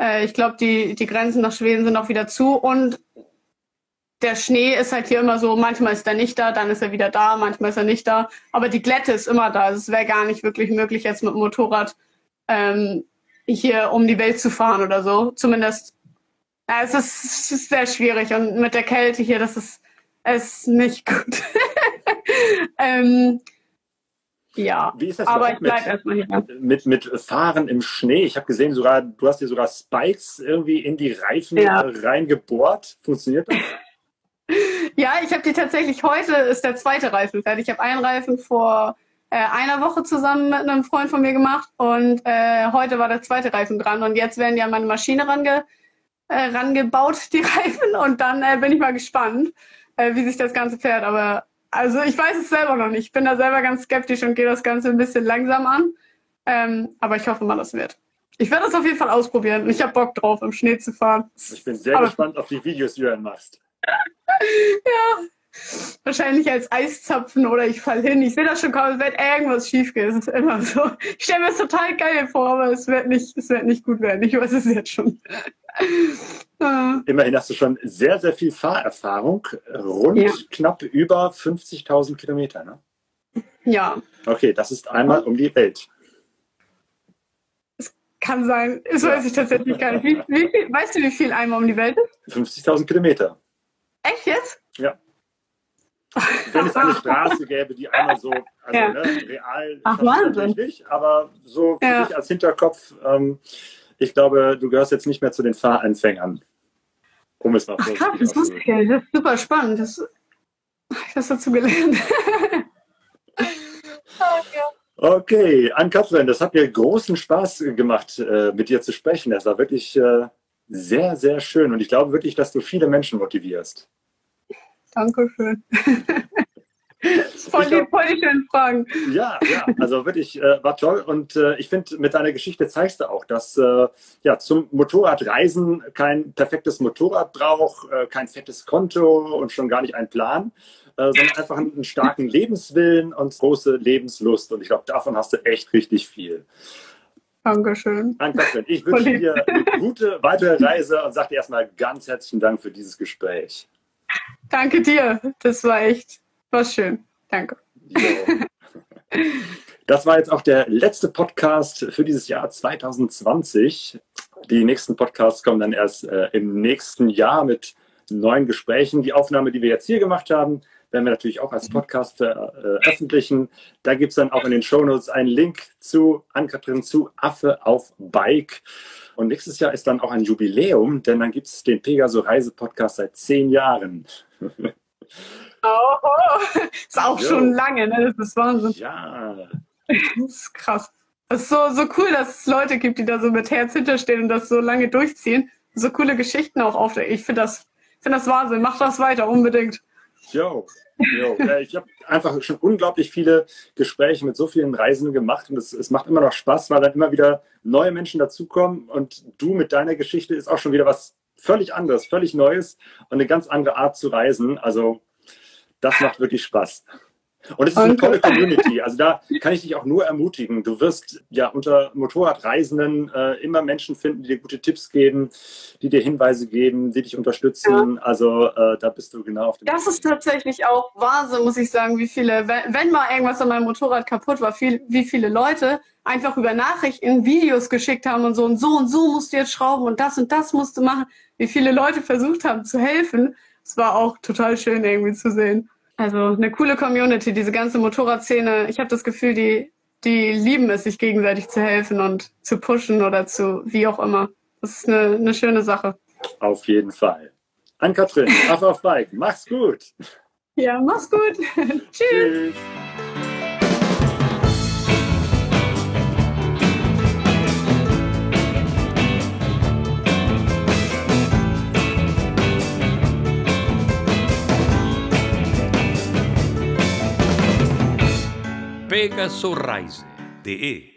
Äh, ich glaube, die, die Grenzen nach Schweden sind auch wieder zu und der Schnee ist halt hier immer so, manchmal ist er nicht da, dann ist er wieder da, manchmal ist er nicht da. Aber die Glätte ist immer da. Also es wäre gar nicht wirklich möglich, jetzt mit dem Motorrad ähm, hier um die Welt zu fahren oder so. Zumindest Ja, es, ist, es ist sehr schwierig und mit der Kälte hier, das ist, ist nicht gut. ähm, ja, Wie ist das aber ich überhaupt mit, bleib erstmal hier. mit, mit Fahren im Schnee? Ich habe gesehen, sogar, du hast dir sogar Spikes irgendwie in die Reifen Ja. äh, reingebohrt. Funktioniert das? Ja, ich habe die tatsächlich, heute ist der zweite Reifen fertig. Ich habe einen Reifen vor äh, einer Woche zusammen mit einem Freund von mir gemacht und äh, heute war der zweite Reifen dran und jetzt werden die an meine Maschine range, äh, rangebaut, die Reifen und dann äh, bin ich mal gespannt, äh, wie sich das Ganze fährt. Aber also ich weiß es selber noch nicht. Ich bin da selber ganz skeptisch und gehe das Ganze ein bisschen langsam an. Ähm, aber ich hoffe mal, das wird. Ich werde das auf jeden Fall ausprobieren und ich habe Bock drauf, im Schnee zu fahren. Ich bin sehr Aber- gespannt auf die Videos, die du dann machst. Wahrscheinlich als Eiszapfen oder ich fall hin. Ich sehe das schon kommen, es wird irgendwas schief gehen. Es ist immer so. Ich stelle mir das total geil vor, aber es wird nicht, es wird nicht gut werden. Ich weiß es jetzt schon. Äh, Immerhin hast du schon sehr, sehr viel Fahrerfahrung. Rund Ja. knapp über 50.000 Kilometer. Ne? ja, Okay, das ist einmal um die Welt. kann sein. Das Ja. weiß ich tatsächlich gar nicht. Wie, wie viel, weißt du, wie viel einmal um die Welt ist? 50.000 Kilometer. Echt jetzt? Wenn es eine Straße gäbe, die einmal so, also Ja. ne, real Ach, Wahnsinn. nicht, aber so für Ja. dich als Hinterkopf, ähm, ich glaube, du gehörst jetzt nicht mehr zu den Fahranfängern. Um es mal Ach krass, das wusste ich auszudrücken. ja. Das ist super spannend. Das, ich habe was dazu gelernt. Okay, Ann-Kathrin, das hat mir großen Spaß gemacht, äh, mit dir zu sprechen. Das war wirklich äh, sehr, sehr schön und ich glaube wirklich, dass du viele Menschen motivierst. Dankeschön. voll, die, voll die schönen Fragen. Ja, ja, also wirklich äh, war toll und äh, ich finde, mit deiner Geschichte zeigst du auch, dass äh, ja zum Motorradreisen kein perfektes Motorrad braucht, äh, kein fettes Konto und schon gar nicht ein Plan, äh, sondern einfach einen, einen starken Lebenswillen und große Lebenslust und ich glaube, davon hast du echt richtig viel. Dankeschön. Ann-Kathrin, ich wünsche dir eine gute weitere Reise und sage dir erstmal ganz herzlichen Dank für dieses Gespräch. Danke dir. Das war echt was schön. Danke. Das war jetzt auch der letzte Podcast für dieses Jahr 2020. Die nächsten Podcasts kommen dann erst äh, im nächsten Jahr mit neuen Gesprächen. Die Aufnahme, die wir jetzt hier gemacht haben, werden wir natürlich auch als Podcast veröffentlichen. Da gibt es dann auch in den Shownotes einen Link zu Ann-Kathrin zu Affe auf Bike. Und nächstes Jahr ist dann auch ein Jubiläum, denn dann gibt es den Pegaso Reise Podcast seit zehn Jahren. Oh, ist auch Jo. schon lange, ne? Das ist Wahnsinn. Ja, Das ist krass. Es ist so, so cool, dass es Leute gibt, die da so mit Herz hinterstehen und das so lange durchziehen. So coole Geschichten auch aufdecken. Ich finde das, finde das Wahnsinn. Mach das weiter, unbedingt. Jo, jo. Ich habe einfach schon unglaublich viele Gespräche mit so vielen Reisenden gemacht und es, es macht immer noch Spaß, weil dann immer wieder neue Menschen dazukommen und du mit deiner Geschichte ist auch schon wieder was völlig anderes, völlig Neues und eine ganz andere Art zu reisen. Also das macht wirklich Spaß. Und es ist eine tolle. Community. Also da kann ich dich auch nur ermutigen. Du wirst ja unter Motorradreisenden äh, immer Menschen finden, die dir gute Tipps geben, die dir Hinweise geben, die dich unterstützen. Also äh, da bist du genau auf dem Das ist tatsächlich auch Wahnsinn, muss ich sagen, wie viele, wenn, wenn mal irgendwas an meinem Motorrad kaputt war, viel, wie viele Leute einfach über Nachrichten Videos geschickt haben und so und so und so musst du jetzt schrauben und das und das musst du machen. Wie viele Leute versucht haben zu helfen. Es war auch total schön irgendwie zu sehen. Also eine coole Community, diese ganze Motorradszene. Ich habe das Gefühl, die, die lieben es, sich gegenseitig zu helfen und zu pushen oder zu wie auch immer. Das ist eine, eine schöne Sache. Auf jeden Fall. Ann-Kathrin, Affe auf Bike, mach's gut. Ja, mach's gut. Tschüss. Tschüss. Pegaso Rise de e!